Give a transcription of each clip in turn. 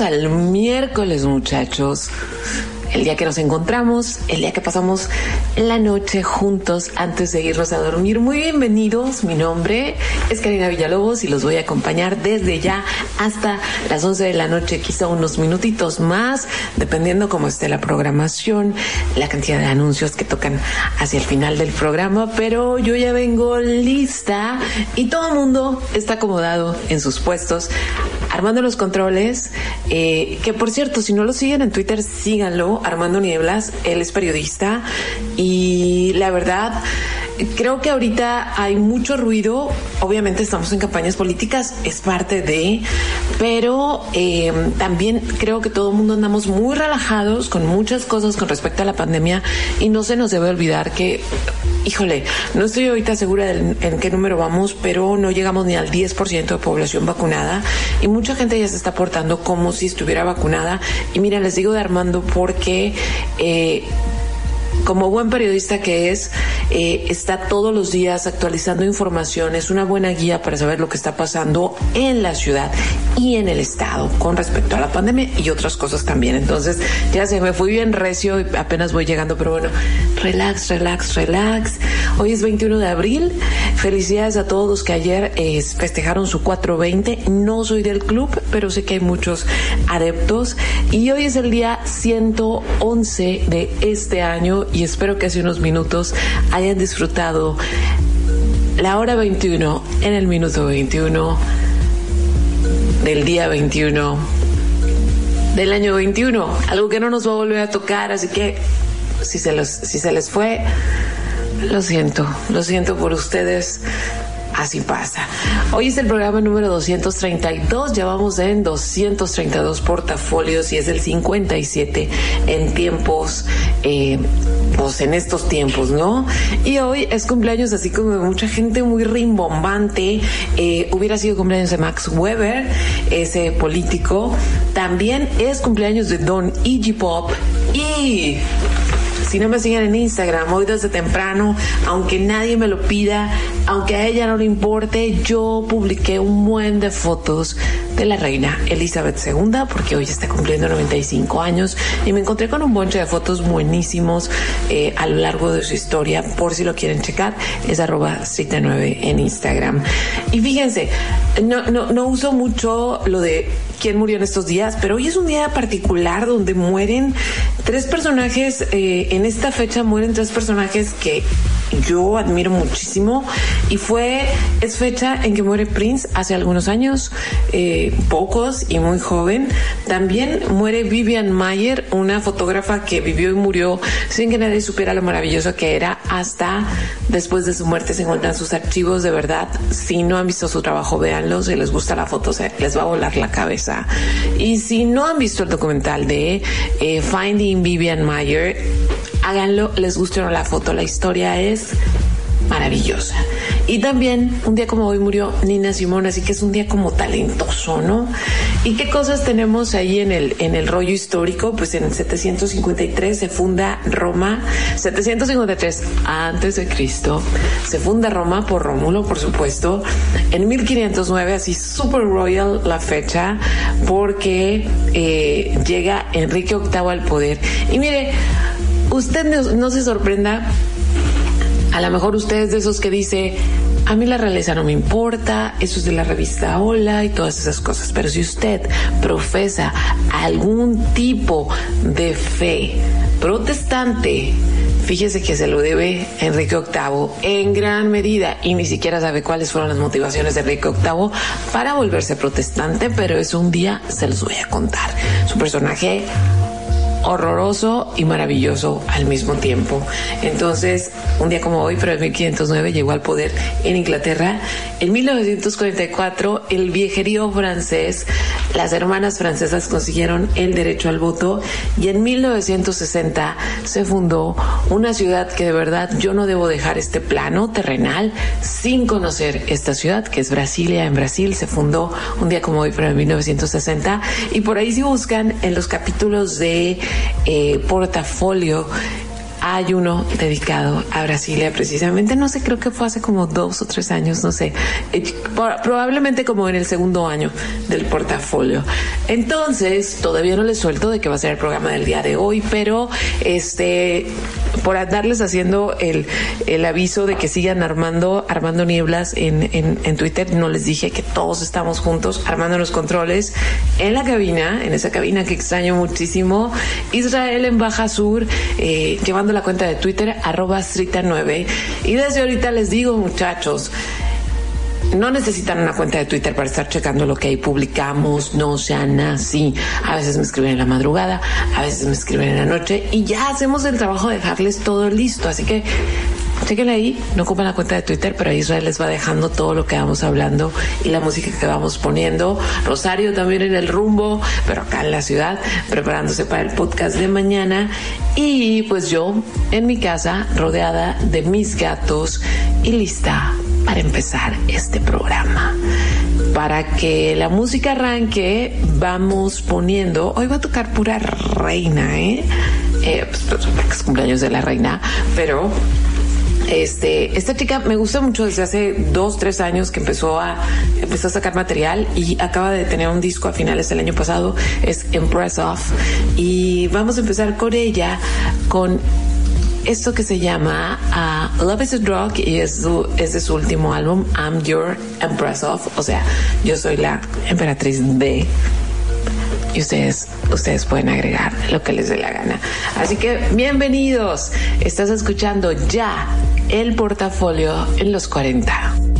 Al miércoles, muchachos el día que nos encontramos, el día que pasamos la noche juntos antes de irnos a dormir. Muy bienvenidos, mi nombre es Karina Villalobos y los voy a acompañar desde ya hasta las 11 de la noche, quizá unos minutitos más, dependiendo cómo esté la programación, la cantidad de anuncios que tocan hacia el final del programa, pero yo ya vengo lista y todo el mundo está acomodado en sus puestos armando los controles, eh, que por cierto, si no lo siguen en Twitter, síganlo, Armando Nieblas, él es periodista y la verdad, creo que ahorita hay mucho ruido, obviamente estamos en campañas políticas, es parte de, pero eh, también creo que todo el mundo andamos muy relajados con muchas cosas con respecto a la pandemia y no se nos debe olvidar que híjole, no estoy ahorita segura en qué número vamos, pero no llegamos ni al 10% de población vacunada y mucha gente ya se está portando como si estuviera vacunada. Y mira, les digo de Armando porque eh, como buen periodista que es, eh, está todos los días actualizando información, es una buena guía para saber lo que está pasando en la ciudad y en el estado con respecto a la pandemia y otras cosas también. Entonces, ya se me fui bien recio y apenas voy llegando, pero bueno, relax, relax, relax. Hoy es 21 de abril. Felicidades a todos los que ayer eh, festejaron su 420. No soy del club, pero sé que hay muchos adeptos. Y hoy es el día 111 de este año y espero que hace unos minutos hayan disfrutado la hora 21 en el minuto 21 del día 21 del año 21, algo que no nos va a volver a tocar, así que si se, los, si se les fue, lo siento, lo siento por ustedes, así pasa. Hoy es el programa número 232, ya vamos en 232 portafolios y es el 57 en tiempos, eh, pues en estos tiempos, ¿no? Y hoy es cumpleaños así como de mucha gente muy rimbombante. Eh, hubiera sido cumpleaños de Max Weber, ese político. También es cumpleaños de Don Iggy Pop y si no me siguen en Instagram, hoy desde temprano, aunque nadie me lo pida, aunque a ella no le importe, yo publiqué un buen de fotos de la reina Elizabeth II, porque hoy está cumpliendo 95 años, y me encontré con un bonche de fotos buenísimos eh, a lo largo de su historia, por si lo quieren checar, es arroba 9 en Instagram. Y fíjense, no, no, uso mucho lo de quién murió en estos días, pero hoy es un día particular donde mueren tres personajes, eh, en esta fecha mueren tres personajes que yo admiro muchísimo y fue, es fecha en que muere Prince hace algunos años, eh, pocos y muy joven. También muere Vivian Mayer, una fotógrafa que vivió y murió sin que nadie supiera lo maravilloso que era hasta después de su muerte se encuentran sus archivos de verdad. Si no han visto su trabajo, véanlo, si les gusta la foto, se les va a volar la cabeza. Y si no han visto el documental de eh, Finding Vivian Mayer, háganlo, les guste o no la foto, la historia es maravillosa. Y también un día como hoy murió Nina Simón, así que es un día como talentoso, ¿no? ¿Y qué cosas tenemos ahí en el, en el rollo histórico? Pues en el 753 se funda Roma, 753 antes de Cristo, se funda Roma por Rómulo, por supuesto. En 1509, así super royal la fecha, porque eh, llega Enrique VIII al poder. Y mire, usted no, se sorprenda, a lo mejor usted es de esos que dice, a mí la realeza no me importa, eso es de la revista Hola y todas esas cosas, pero si usted profesa algún tipo de fe protestante, fíjese que se lo debe Enrique VIII en gran medida y ni siquiera sabe cuáles fueron las motivaciones de Enrique VIII para volverse protestante, pero es un día se los voy a contar. Su personaje horroroso y maravilloso al mismo tiempo. Entonces, un día como hoy, pero en 1509, llegó al poder en Inglaterra. En 1944, el viejerío francés, las hermanas francesas consiguieron el derecho al voto y en 1960 se fundó una ciudad que de verdad yo no debo dejar este plano terrenal sin conocer esta ciudad, que es Brasilia. En Brasil se fundó un día como hoy, pero en 1960. Y por ahí si buscan en los capítulos de eh, portafolio hay uno dedicado a Brasilia precisamente, no sé, creo que fue hace como dos o tres años, no sé, eh, probablemente como en el segundo año del portafolio. Entonces, todavía no les suelto de que va a ser el programa del día de hoy, pero este, por andarles haciendo el, el aviso de que sigan armando, armando nieblas en, en, en Twitter, no les dije que todos estamos juntos armando los controles en la cabina, en esa cabina que extraño muchísimo, Israel en Baja Sur, eh, llevando la cuenta de Twitter, arroba Strita9. Y desde ahorita les digo, muchachos, no necesitan una cuenta de Twitter para estar checando lo que ahí publicamos, no sean así. A veces me escriben en la madrugada, a veces me escriben en la noche y ya hacemos el trabajo de dejarles todo listo. Así que Chequen ahí, no ocupan la cuenta de Twitter, pero Israel les va dejando todo lo que vamos hablando y la música que vamos poniendo. Rosario también en el rumbo, pero acá en la ciudad, preparándose para el podcast de mañana. Y pues yo en mi casa, rodeada de mis gatos y lista para empezar este programa. Para que la música arranque, vamos poniendo. Hoy va a tocar pura reina, ¿eh? eh pues, pues, cumpleaños de la reina, pero este, esta chica me gusta mucho desde hace dos, tres años que empezó a, empezó a sacar material y acaba de tener un disco a finales del año pasado, es Impress Off. Y vamos a empezar con ella, con esto que se llama uh, Love is a Drug y es, es de su último álbum, I'm Your Empress Of, o sea, yo soy la emperatriz de y ustedes, ustedes pueden agregar lo que les dé la gana. Así que bienvenidos. Estás escuchando ya el portafolio en los 40.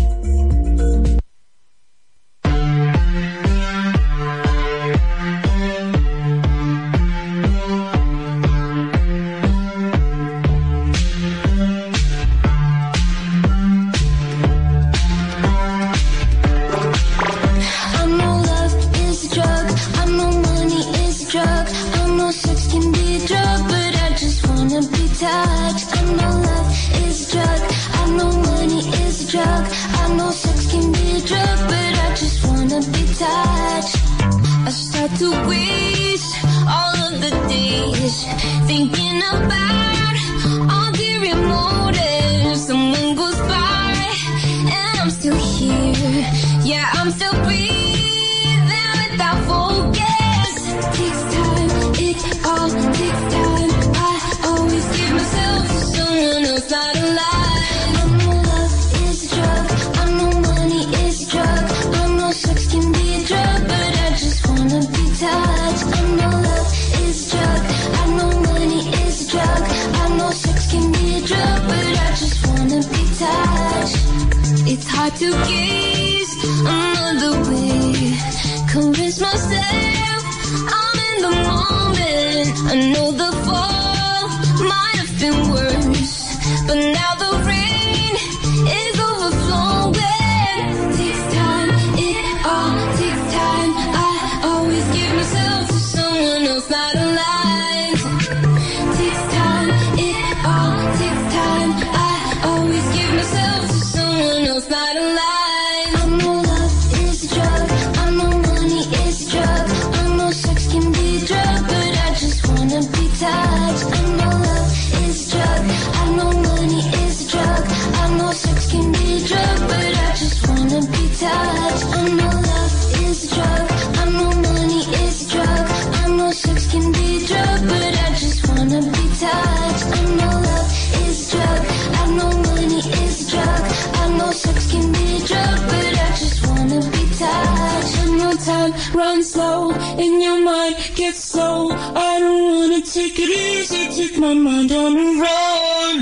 my mind on the run.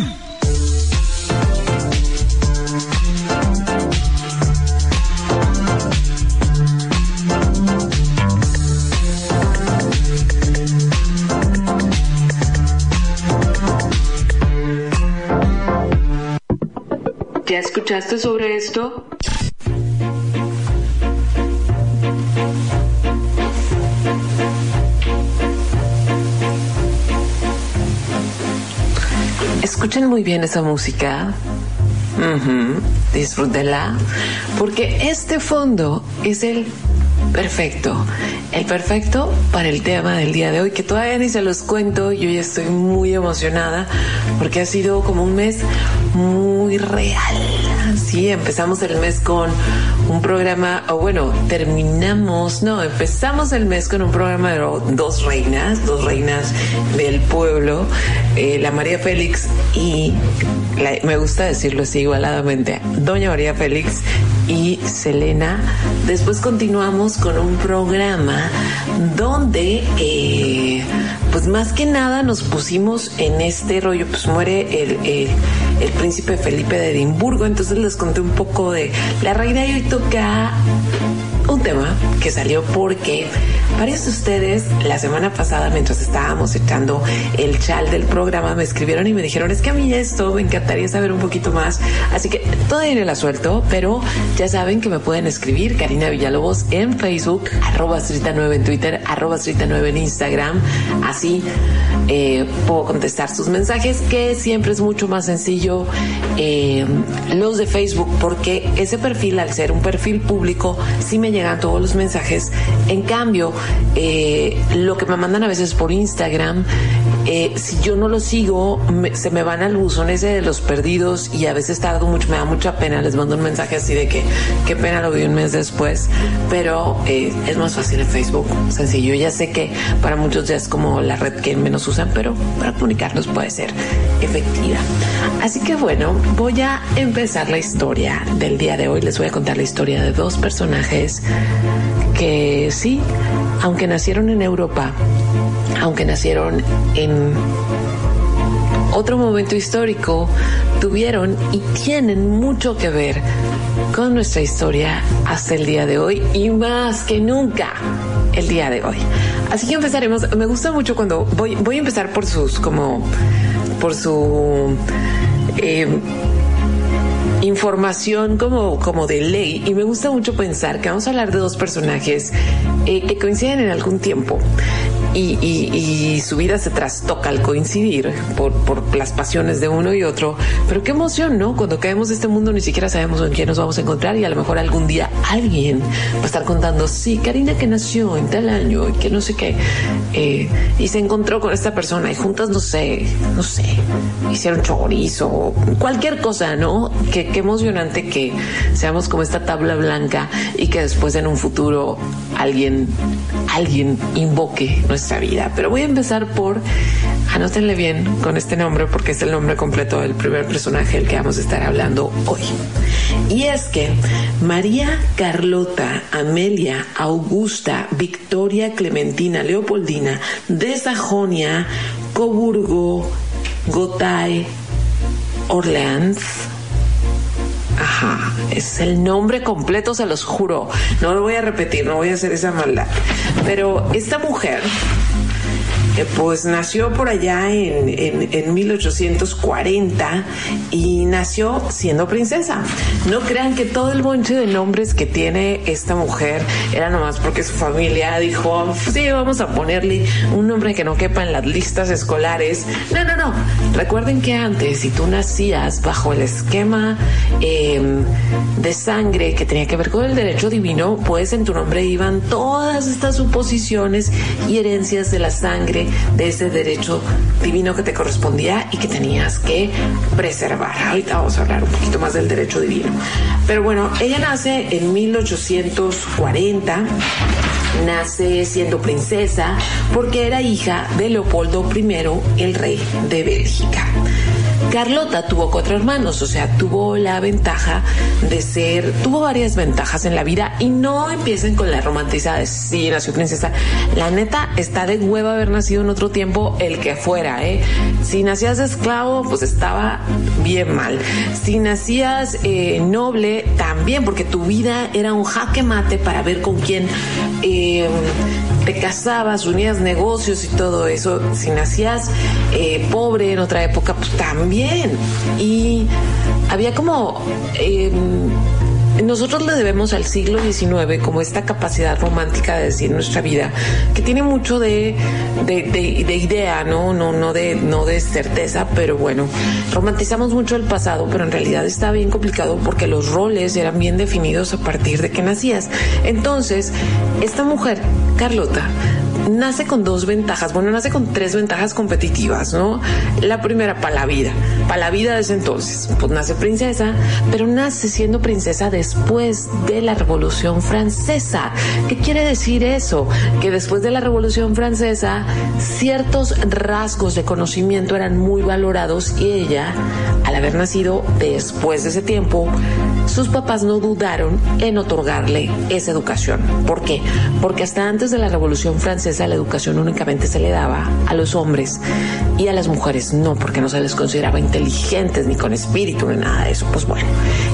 ¿Ya escuchaste sobre esto? Escuchen muy bien esa música. Disfrútenla. Porque este fondo es el perfecto. El perfecto para el tema del día de hoy, que todavía ni se los cuento. Yo ya estoy muy emocionada porque ha sido como un mes muy real. Sí, empezamos el mes con un programa, o bueno, terminamos, no, empezamos el mes con un programa de dos reinas, dos reinas del pueblo, eh, la María Félix y me gusta decirlo así igualadamente, Doña María Félix y Selena. Después continuamos con un programa donde, eh, pues más que nada nos pusimos en este rollo, pues muere el, el, el príncipe Felipe de Edimburgo, entonces les conté un poco de la reina y hoy toca un tema que salió porque varios de ustedes la semana pasada mientras estábamos echando el chal del programa me escribieron y me dijeron es que a mí esto me encantaría saber un poquito más así que todavía la suelto pero ya saben que me pueden escribir Karina Villalobos en Facebook arroba 9 en Twitter arroba 9 en Instagram así eh, puedo contestar sus mensajes que siempre es mucho más sencillo eh, los de Facebook porque ese perfil al ser un perfil público sí me llegan todos los mensajes. En cambio, eh, lo que me mandan a veces por Instagram, eh, si yo no lo sigo, se me van al buzón ese de los perdidos y a veces tardo mucho, me da mucha pena. Les mando un mensaje así de que qué pena lo vi un mes después, pero eh, es más fácil en Facebook, sencillo. Ya sé que para muchos ya es como la red que menos usan, pero para comunicarnos puede ser efectiva. Así que bueno, voy a empezar la historia del día de hoy. Les voy a contar la historia de dos personajes que sí, aunque nacieron en Europa, aunque nacieron en otro momento histórico, tuvieron y tienen mucho que ver con nuestra historia hasta el día de hoy y más que nunca el día de hoy. Así que empezaremos. Me gusta mucho cuando voy, voy a empezar por sus como por su eh, información como, como de ley y me gusta mucho pensar que vamos a hablar de dos personajes eh, que coinciden en algún tiempo y, su vida se trastoca al coincidir por, por, las pasiones de uno y otro. Pero qué emoción, ¿no? Cuando caemos de este mundo ni siquiera sabemos en qué nos vamos a encontrar y a lo mejor algún día alguien va a estar contando, sí, Karina que nació en tal año y que no sé qué, eh, y se encontró con esta persona y juntas, no sé, no sé, hicieron chorizo, cualquier cosa, ¿no? Que, qué emocionante que seamos como esta tabla blanca y que después en un futuro alguien, alguien invoque nuestra vida. Pero voy a empezar por, anótenle bien con este nombre porque es el nombre completo del primer personaje del que vamos a estar hablando hoy. Y es que María Carlota Amelia Augusta Victoria Clementina Leopoldina de Sajonia, Coburgo, Gotay, Orleans, Ajá, es el nombre completo, se los juro. No lo voy a repetir, no voy a hacer esa maldad. Pero esta mujer pues nació por allá en, en, 1840 y nació siendo princesa. No crean que todo el bonche de nombres que tiene esta mujer era nomás porque su familia dijo, sí, vamos a ponerle un nombre que no quepa en las listas escolares. No, no, no. Recuerden que antes, si tú nacías bajo el esquema em, de sangre que tenía que ver con el derecho divino, pues en tu nombre iban todas estas suposiciones y herencias de la sangre de ese derecho divino que te correspondía y que tenías que preservar. Ahorita vamos a hablar un poquito más del derecho divino. Pero bueno, ella nace en 1840 nace siendo princesa porque era hija de Leopoldo I, el rey de Bélgica. Carlota tuvo cuatro hermanos, o sea, tuvo la ventaja de ser, tuvo varias ventajas en la vida y no empiecen con la romantizada de sí, nació princesa. La neta está de hueva haber nacido en otro tiempo el que fuera, ¿eh? Si nacías esclavo, pues estaba bien mal. Si nacías eh, noble, también, porque tu vida era un jaque mate para ver con quién eh, te casabas, unías negocios y todo eso. Si nacías eh, pobre en otra época, pues también. Y había como... Em, nosotros le debemos al siglo XIX como esta capacidad romántica de decir nuestra vida, que tiene mucho de, de, idea, ¿no? No, no, de, no de certeza, pero bueno, romantizamos mucho el pasado, pero en realidad está bien complicado porque los roles eran bien definidos a partir de que nacías. Entonces, esta mujer, Carlota, nace con dos ventajas, bueno, nace con tres ventajas competitivas, ¿no? La primera, para la vida, para la vida de ese entonces, pues nace princesa, pero nace siendo princesa después de la Revolución Francesa. ¿Qué quiere decir eso? Que después de la Revolución Francesa, ciertos rasgos de conocimiento eran muy valorados y ella, al haber nacido después de ese tiempo, sus papás no dudaron en otorgarle esa educación. ¿Por qué? Porque hasta antes de la Revolución Francesa la educación únicamente se le daba a los hombres y a las mujeres no, porque no se les consideraba inteligentes ni con espíritu ni nada de eso. Pues bueno,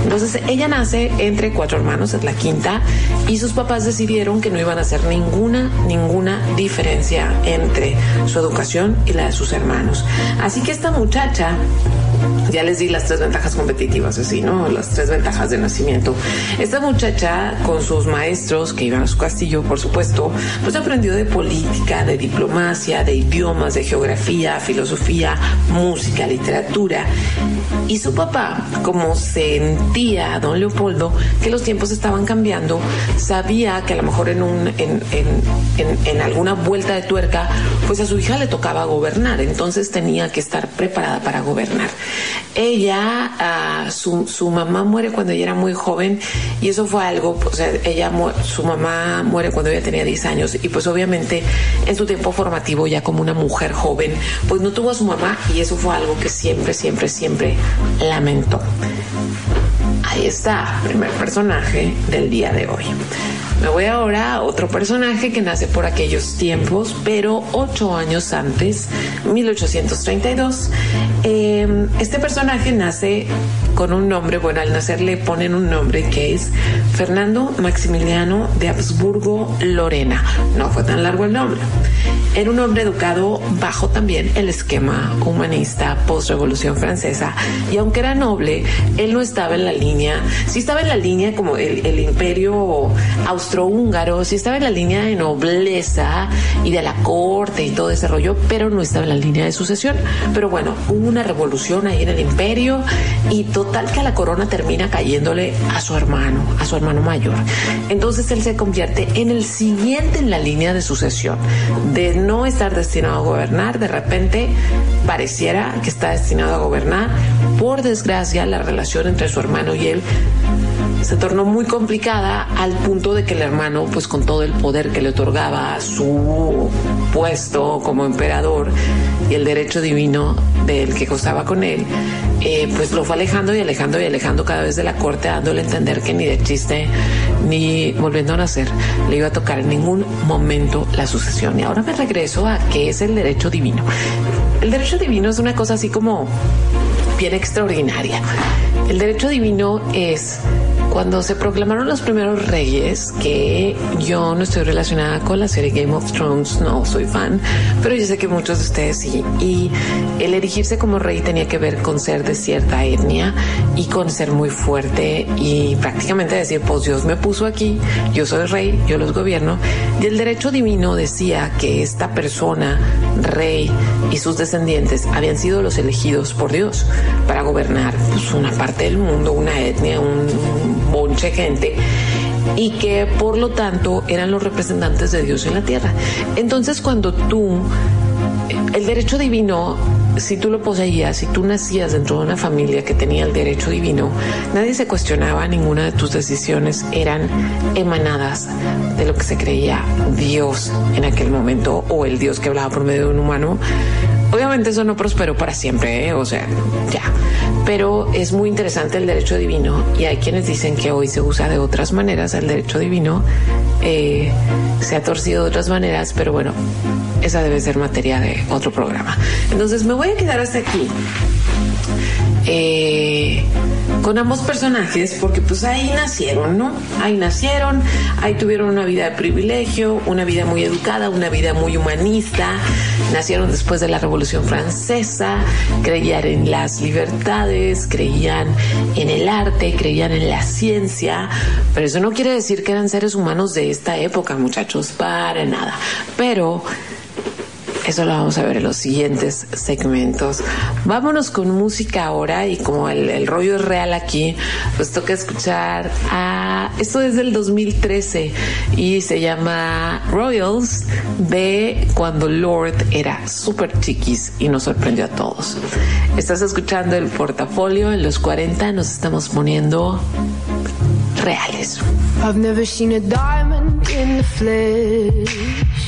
entonces ella nace entre cuatro hermanos, es la quinta, y sus papás decidieron que no iban a hacer ninguna, ninguna diferencia entre su educación y la de sus hermanos. Así que esta muchacha ya les di las tres ventajas competitivas, así, ¿no? Las tres ventajas de nacimiento. Esta muchacha, con sus maestros que iban a su castillo, por supuesto, pues aprendió de política, de diplomacia, de idiomas, de geografía, filosofía, música, literatura. Y su papá, como sentía, don Leopoldo, que los tiempos estaban cambiando, sabía que a lo mejor en alguna vuelta de tuerca, pues a su hija le tocaba gobernar, entonces tenía que estar preparada para gobernar. Ella, ah, su, su, mamá muere cuando ella era muy joven y eso fue algo, o sea, ella, su mamá muere cuando ella tenía 10 años y pues obviamente en su tiempo formativo ya como una mujer joven, pues no tuvo a su mamá y eso fue algo que siempre, siempre, siempre lamentó. Ahí está, primer personaje del día de hoy. Me voy ahora a otro personaje que nace por aquellos tiempos, pero ocho años antes, 1832. Em, este personaje nace con un nombre, bueno, al nacer le ponen un nombre que es Fernando Maximiliano de Habsburgo Lorena. No fue tan largo el nombre. Era un hombre educado bajo también el esquema humanista post-revolución francesa y aunque era noble, él no estaba en la línea, sí estaba en la línea como el, el imperio austrohúngaro, sí estaba en la línea de nobleza y de la corte y todo ese rollo, pero no estaba en la línea de sucesión. Pero bueno, hubo una revolución ahí en el imperio y total que la corona termina cayéndole a su hermano, a su hermano mayor. Entonces él se convierte en el siguiente en la línea de sucesión. De no estar destinado a gobernar, de repente pareciera que está destinado a gobernar. Por desgracia, la relación entre su hermano y él se tornó muy complicada al punto de que el hermano, pues con todo el poder que le otorgaba su puesto como emperador y el derecho divino del que gozaba con él, eh, pues lo fue alejando y alejando y alejando cada vez de la corte, dándole a entender que ni de chiste ni volviendo a nacer le iba a tocar en ningún momento la sucesión. Y ahora me regreso a qué es el derecho divino. El derecho divino es una cosa así como bien extraordinaria. El derecho divino es cuando se proclamaron los primeros reyes, que yo no estoy relacionada con la serie Game of Thrones, no soy fan, pero yo sé que muchos de ustedes sí. Y el erigirse como rey tenía que ver con ser de cierta etnia y con ser muy fuerte y prácticamente decir, pues Dios me puso aquí, yo soy rey, yo los gobierno. Y el derecho divino decía que esta persona, rey y sus descendientes, habían sido los elegidos por Dios para gobernar pues, una parte del mundo, una etnia, un bonche gente y que por lo tanto eran los representantes de Dios en la tierra. Entonces cuando tú, el derecho divino, si tú lo poseías, si tú nacías dentro de una familia que tenía el derecho divino, nadie se cuestionaba, ninguna de tus decisiones eran emanadas de lo que se creía Dios en aquel momento o el Dios que hablaba por medio de un humano. Obviamente eso no prosperó para siempre, ¿eh? o sea, ya pero es muy interesante el derecho divino y hay quienes dicen que hoy se usa de otras maneras el derecho divino, eh, se ha torcido de otras maneras, pero bueno, esa debe ser materia de otro programa. Entonces me voy a quedar hasta aquí. Eh, con ambos personajes porque pues ahí nacieron, ¿no? Ahí nacieron, ahí tuvieron una vida de privilegio, una vida muy educada, una vida muy humanista, nacieron después de la Revolución Francesa, creían en las libertades, creían en el arte, creían en la ciencia, pero eso no quiere decir que eran seres humanos de esta época, muchachos, para nada. Pero eso lo vamos a ver en los siguientes segmentos. Vámonos con música ahora y como el, rollo es real aquí, pues toca escuchar a... Esto es del 2013 y se llama Royals de cuando Lord era súper chiquis y nos sorprendió a todos. Estás escuchando el portafolio en los 40, nos estamos poniendo reales. I've never seen a diamond in the flesh.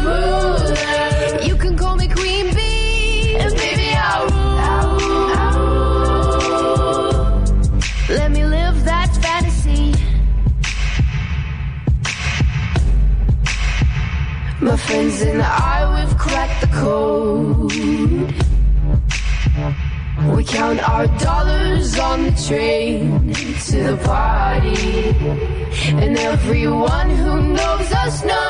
You can call me queen bee, and baby I'll rule. Let me live that fantasy. My friends and I, we've cracked the code. We count our dollars on the train to the party. And everyone who knows us knows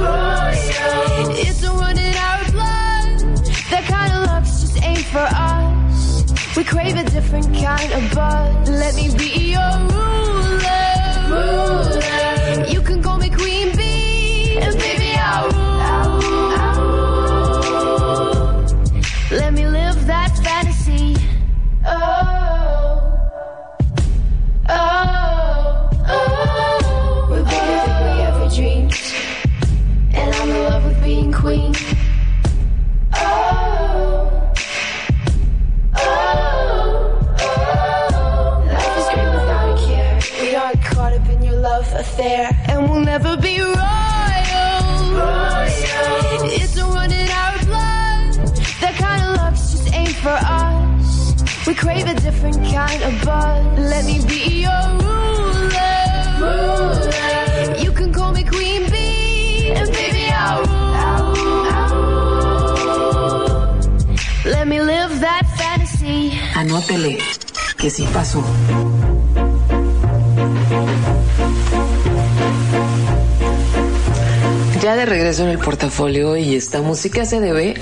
It's run in our blood. That kind of love's just ain't for us. We crave a different kind of buzz. Let me be your ruler. ruler. You can call me queen bee, and baby I'll rule. Never be royal. It's in our blood. That kind of just ain't for us. We crave a different kind of buzz. Let me be your ruler. ruler. You can call me queen bee, and baby. I'll rule. Let me live that fantasy. Anótele que sí pasó. Ya de regreso en el portafolio y esta música se debe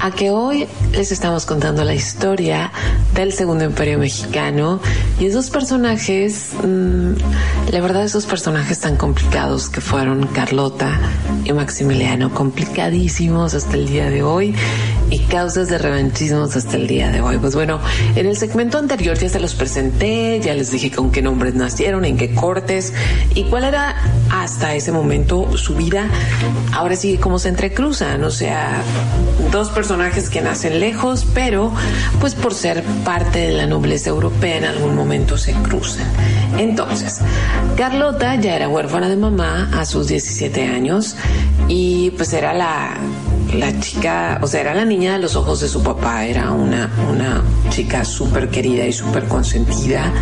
a que hoy les estamos contando la historia del Segundo Imperio Mexicano y esos personajes, mmm, la verdad esos personajes tan complicados que fueron Carlota y Maximiliano, complicadísimos hasta el día de hoy y causas de revanchismos hasta el día de hoy. Pues bueno, en el segmento anterior ya se los presenté, ya les dije con qué nombres nacieron, en qué cortes y cuál era hasta ese momento su vida. Ahora sí, cómo se entrecruzan, o sea, dos personajes que nacen lejos, pero pues por ser parte de la nobleza europea en algún momento se cruzan. Entonces, Carlota ya era huérfana de mamá a sus 17 años y pues era la la chica, o sea, era la niña de los ojos de su papá, era una, una chica súper querida y súper consentida.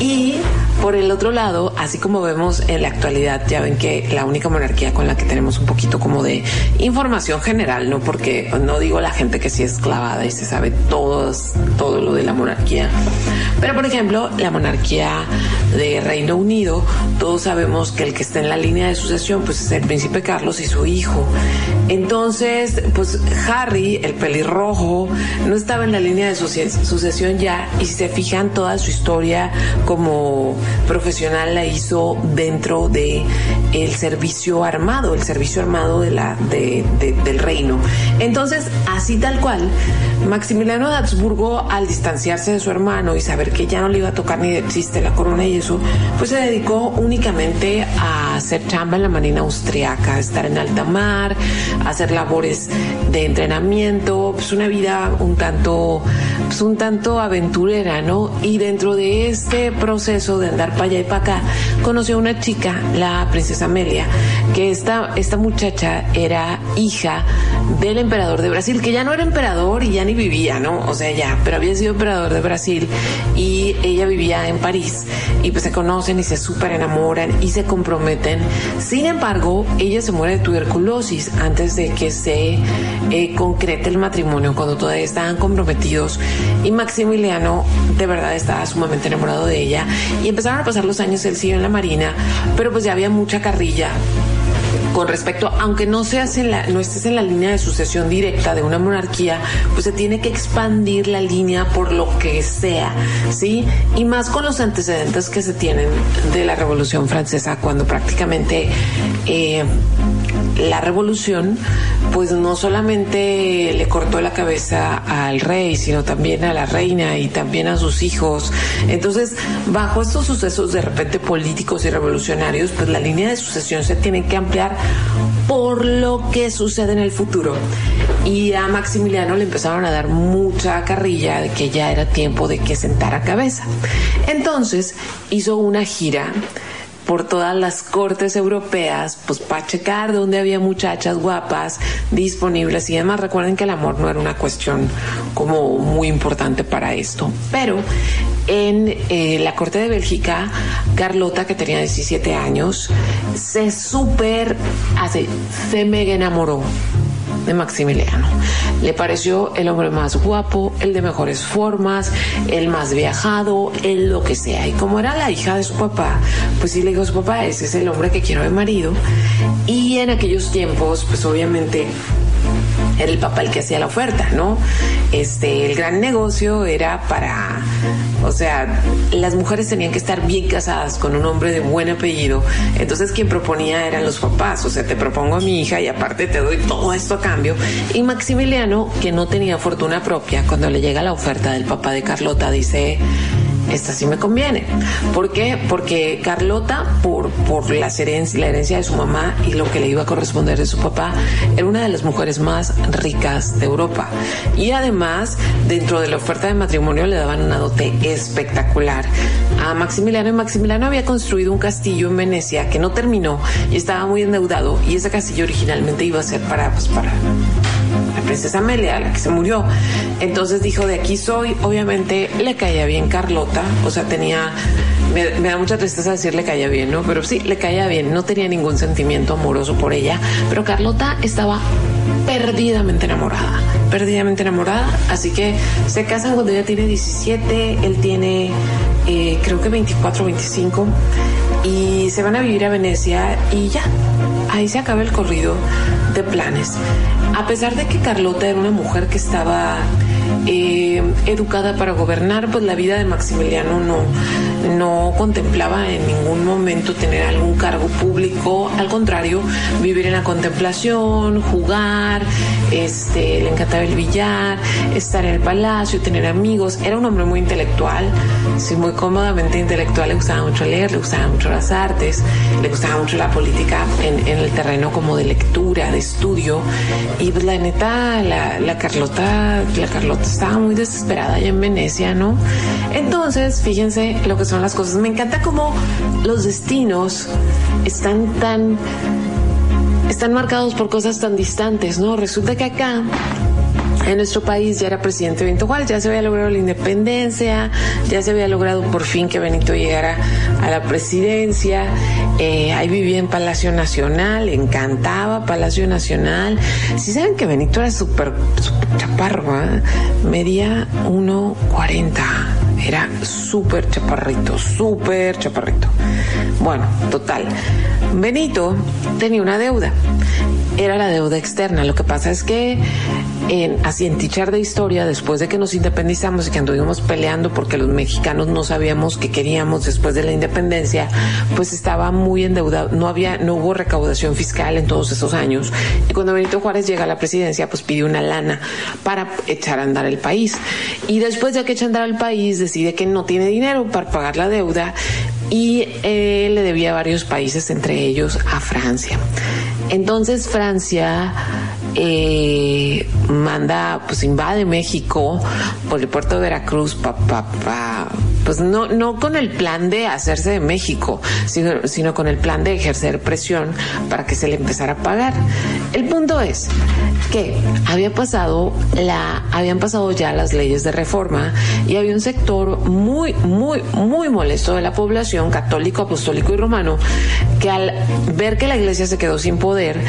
Y por el otro lado, así como vemos en la actualidad, ya ven que la única monarquía con la que tenemos un poquito como de información general, no porque no digo la gente que sí es clavada y se sabe todo, todo lo de la monarquía, pero por ejemplo, la monarquía de Reino Unido, todos sabemos que el que está en la línea de sucesión pues es el príncipe Carlos y su hijo. Entonces, pues Harry, el pelirrojo, no estaba en la línea de sucesión ya y si se fijan toda su historia como profesional la hizo dentro de el servicio armado, el servicio armado de la, del reino. Entonces, así tal cual, Maximiliano de Habsburgo, al distanciarse de su hermano y saber que ya no le iba a tocar ni de chiste la corona y eso, pues se dedicó únicamente a hacer chamba en la marina austriaca, estar en alta mar, hacer labores de entrenamiento, pues una vida un tanto, pues un tanto aventurera, ¿no? Y dentro de este proceso de andar para allá y para acá, conoció a una chica, la princesa Amelia, que esta, esta muchacha era hija del emperador de Brasil, que ya no era emperador y ya ni vivía, ¿no? O sea, ya, pero había sido emperador de Brasil y ella vivía en París y pues se conocen y se súper enamoran y se comprometen. Sin embargo, ella se muere de tuberculosis antes de que se eh, concrete el matrimonio, cuando todavía estaban comprometidos. Y Maximiliano de verdad estaba sumamente enamorado de ella. Y empezaron a pasar los años, él siguió en la marina, pero pues ya había mucha carrilla con respecto, aunque no seas en la, no estés en la línea de sucesión directa de una monarquía, pues se tiene que expandir la línea por lo que sea, ¿sí? Y más con los antecedentes que se tienen de la Revolución Francesa, cuando prácticamente eh, la revolución, pues no solamente le cortó la cabeza al rey, sino también a la reina y también a sus hijos. Entonces, bajo estos sucesos de repente políticos y revolucionarios, pues la línea de sucesión se tiene que ampliar por lo que sucede en el futuro. Y a Maximiliano le empezaron a dar mucha carrilla de que ya era tiempo de que sentara cabeza. Entonces hizo una gira por todas las cortes europeas, pues para checar dónde había muchachas guapas disponibles y demás. Recuerden que el amor no era una cuestión como muy importante para esto, pero en eh, la corte de Bélgica, Carlota, que tenía 17 años, se súper, hace, se mega enamoró de Maximiliano. Le pareció el hombre más guapo, el de mejores formas, el más viajado, el lo que sea. Y como era la hija de su papá, pues sí le dijo a su papá, ese es el hombre que quiero de marido. Y en aquellos tiempos, pues obviamente era el papá el que hacía la oferta, ¿no? Este, el gran negocio era para, o sea, las mujeres tenían que estar bien casadas con un hombre de buen apellido. Entonces quien proponía eran los papás, o sea, te propongo a mi hija y aparte te doy todo esto a cambio. Y Maximiliano, que no tenía fortuna propia, cuando le llega la oferta del papá de Carlota, dice, esta sí me conviene. ¿Por qué? Porque Carlota, por, por la, herencia, la herencia de su mamá y lo que le iba a corresponder de su papá, era una de las mujeres más ricas de Europa. Y además, dentro de la oferta de matrimonio le daban una dote espectacular a Maximiliano. Y Maximiliano había construido un castillo en Venecia que no terminó y estaba muy endeudado. Y ese castillo originalmente iba a ser para, pues, para la princesa Amelia, la que se murió. Entonces dijo, de aquí soy. Obviamente le caía bien Carlota, o sea, tenía, me, da mucha tristeza decirle caía bien, ¿no? Pero sí, le caía bien, no tenía ningún sentimiento amoroso por ella, pero Carlota estaba perdidamente enamorada, perdidamente enamorada, así que se casan cuando ella tiene 17, él tiene eh, creo que 24 25 y se van a vivir a Venecia y ya, ahí se acaba el corrido de planes. A pesar de que Carlota era una mujer que estaba eh, educada para gobernar, pues la vida de Maximiliano no, no contemplaba en ningún momento tener algún cargo público, al contrario, vivir en la contemplación, jugar, este, le encantaba el billar, estar en el palacio, tener amigos, era un hombre muy intelectual, sí, muy cómodamente intelectual, le gustaba mucho leer, le gustaban mucho las artes, le gustaba mucho la política en, el terreno como de lectura, de estudio, y pues la neta, la, la Carlota, la Carlota estaba muy desesperada allá en Venecia, ¿no? Entonces, fíjense lo que las cosas. Me encanta cómo los destinos están tan están marcados por cosas tan distantes, ¿no? Resulta que acá en nuestro país ya era presidente Benito Juárez, ya se había logrado la independencia, ya se había logrado por fin que Benito llegara a la presidencia, eh, ahí vivía en Palacio Nacional, encantaba Palacio Nacional. Si saben que Benito era súper chaparro, ¿eh? medía 1,40 era súper chaparrito, súper chaparrito. Bueno, total. Benito tenía una deuda. Era la deuda externa. Lo que pasa es que en, así en Tichar de Historia, después de que nos independizamos y que anduvimos peleando porque los mexicanos no sabíamos qué queríamos después de la independencia, pues estaba muy endeudado, no había, no hubo recaudación fiscal en todos esos años. Y cuando Benito Juárez llega a la presidencia, pues pidió una lana para echar a andar el país. Y después de que echa a andar el país, decide que no tiene dinero para pagar la deuda y eh, le debía a varios países, entre ellos a Francia. Entonces Francia eh, manda, pues invade México por el puerto de Veracruz, pa, pa, pues no, no con el plan de hacerse de México, sino, sino con el plan de ejercer presión para que se le empezara a pagar. El punto es que había pasado la, habían pasado ya las leyes de reforma y había un sector muy, muy, muy molesto de la población católico, apostólico y romano que al ver que la iglesia se quedó sin poder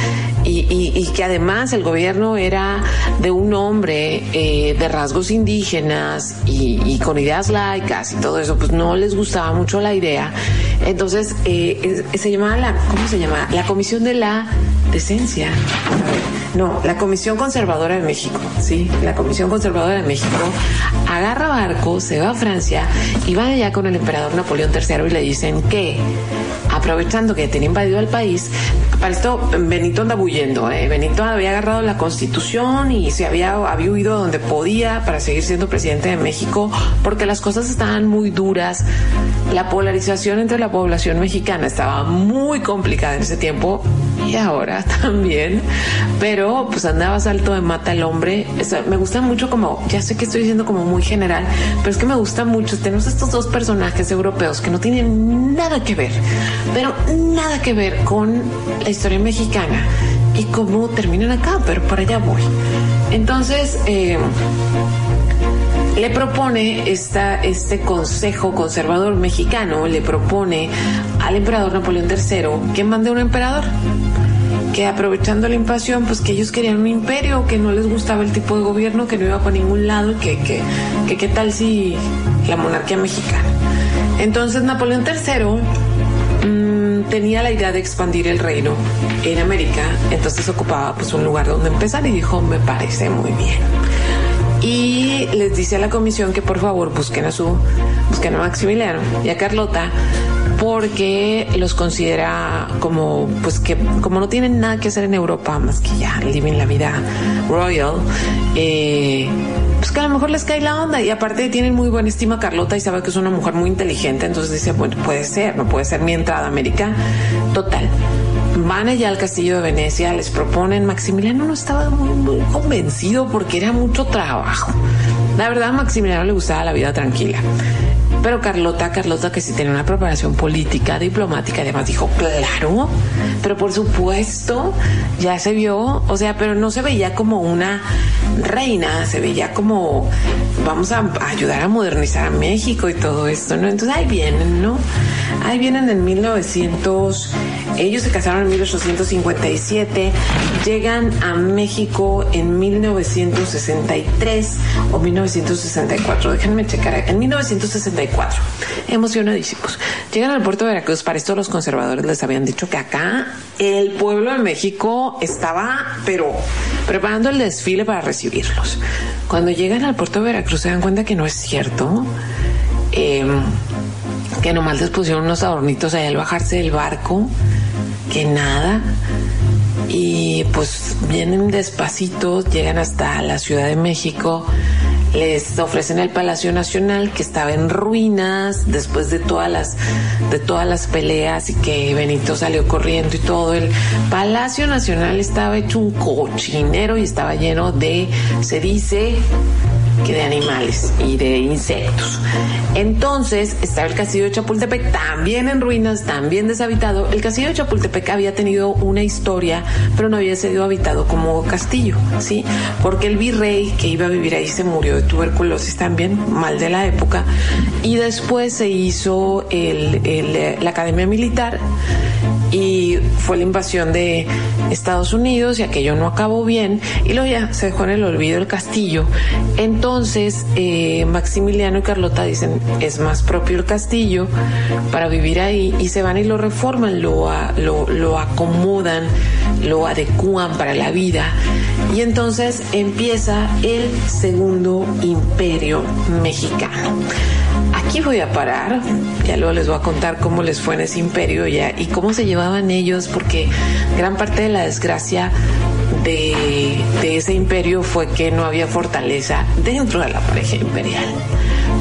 y, y que además el gobierno era de un hombre eh, de rasgos indígenas y, con ideas laicas y todo eso, pues no les gustaba mucho la idea. Entonces eh, se llamaba la, ¿cómo se llama? La Comisión de la Decencia. No, la Comisión Conservadora de México, sí, la Comisión Conservadora de México agarra barco, se va a Francia y va allá con el emperador Napoleón III y le dicen que aprovechando que tenía invadido el país, para esto Benito anda huyendo, ¿eh? Benito había agarrado la constitución y se había, había huido donde podía para seguir siendo presidente de México porque las cosas estaban muy duras, la polarización entre la población mexicana estaba muy complicada en ese tiempo y ahora también, pero pues andaba salto de mata el hombre, me gusta mucho como, ya sé que estoy diciendo como muy general, pero es que me gusta mucho, tenemos estos dos personajes europeos que no tienen nada que ver pero nada que ver con la historia mexicana y cómo terminan acá, pero para allá voy. Entonces, eh, le propone esta, este consejo conservador mexicano, le propone al emperador Napoleón III que mande un emperador que aprovechando la invasión, pues que ellos querían un imperio, que no les gustaba el tipo de gobierno, que no iba para ningún lado, que, que, que qué tal si la monarquía mexicana. Entonces Napoleón III tenía la idea de expandir el reino en América, entonces ocupaba pues un lugar donde empezar y dijo, me parece muy bien. Y les dice a la comisión que por favor busquen a su, busquen a Maximiliano y a Carlota porque los considera como pues que como no tienen nada que hacer en Europa más que ya viven la vida royal eh, pues que a lo mejor les cae la onda y aparte tienen muy buena estima a Carlota y sabe que es una mujer muy inteligente, entonces dice, bueno, puede ser, no puede ser mi entrada a América. Total. Van allá al castillo de Venecia, les proponen, Maximiliano no estaba muy, muy convencido porque era mucho trabajo. La verdad, a Maximiliano le gustaba la vida tranquila. Pero Carlota, Carlota que sí tenía una preparación política, diplomática, además dijo, claro, pero por supuesto, ya se vio, o sea, pero no se veía como una reina, se veía como, vamos a ayudar a modernizar a México y todo esto, ¿no? Entonces ahí vienen, ¿no? Ahí vienen en 1900, ellos se casaron en 1857, llegan a México en 1963 o 1964, déjenme checar, en 1964 Emocionadísimos. Llegan al puerto de Veracruz. Para esto los conservadores les habían dicho que acá el pueblo de México estaba, pero preparando el desfile para recibirlos. Cuando llegan al puerto de Veracruz se dan cuenta que no es cierto. Em, que nomás les pusieron unos adornitos ahí al bajarse del barco. Que nada y pues vienen despacito, llegan hasta la Ciudad de México, les ofrecen el Palacio Nacional que estaba en ruinas después de todas las de todas las peleas y que Benito salió corriendo y todo el Palacio Nacional estaba hecho un cochinero y estaba lleno de se dice que de animales y de insectos. Entonces estaba el castillo de Chapultepec, también en ruinas, también deshabitado. El castillo de Chapultepec había tenido una historia, pero no había sido habitado como castillo, ¿sí? Porque el virrey que iba a vivir ahí se murió de tuberculosis también, mal de la época, y después se hizo la Academia Militar y fue la invasión de Estados Unidos y aquello no acabó bien y luego ya se dejó en el olvido el castillo. Entonces eh, Maximiliano y Carlota dicen es más propio el castillo para vivir ahí y se van y lo reforman, lo, lo, lo acomodan, lo adecúan para la vida y entonces empieza el segundo imperio mexicano. Aquí voy a parar, ya luego les voy a contar cómo les fue en ese imperio ya y cómo se llevaban ellos, porque gran parte de la desgracia de, de ese imperio fue que no había fortaleza dentro de la pareja imperial.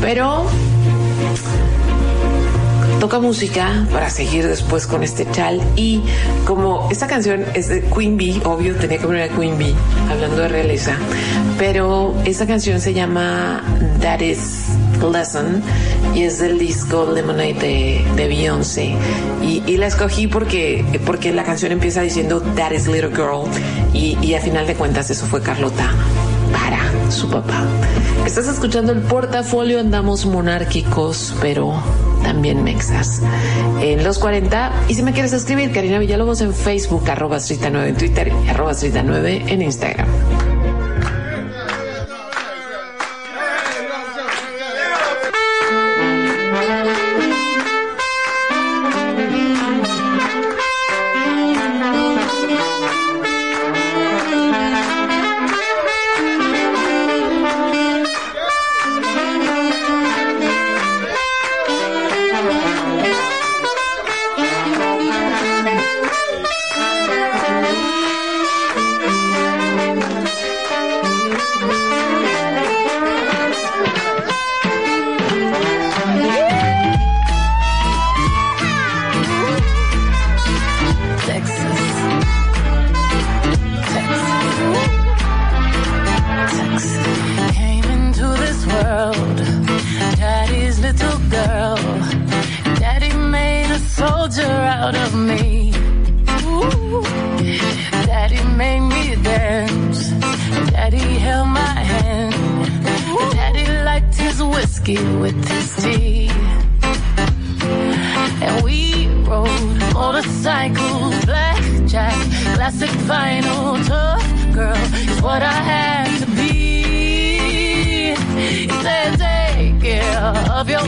Pero toca música para seguir después con este chal y como esta canción es de Queen Bee, obvio tenía que poner a Queen Bee hablando de realeza, pero esta canción se llama That Is Lesson y es del disco Lemonade de, Beyoncé y, la escogí porque, porque la canción empieza diciendo That is Little Girl y, y a final de cuentas eso fue Carlota para su papá. Estás escuchando el portafolio, andamos monárquicos, pero también mexas. En los 40, y si me quieres escribir, Karina Villalobos en Facebook, arroba 9 en Twitter y arroba 9 en Instagram.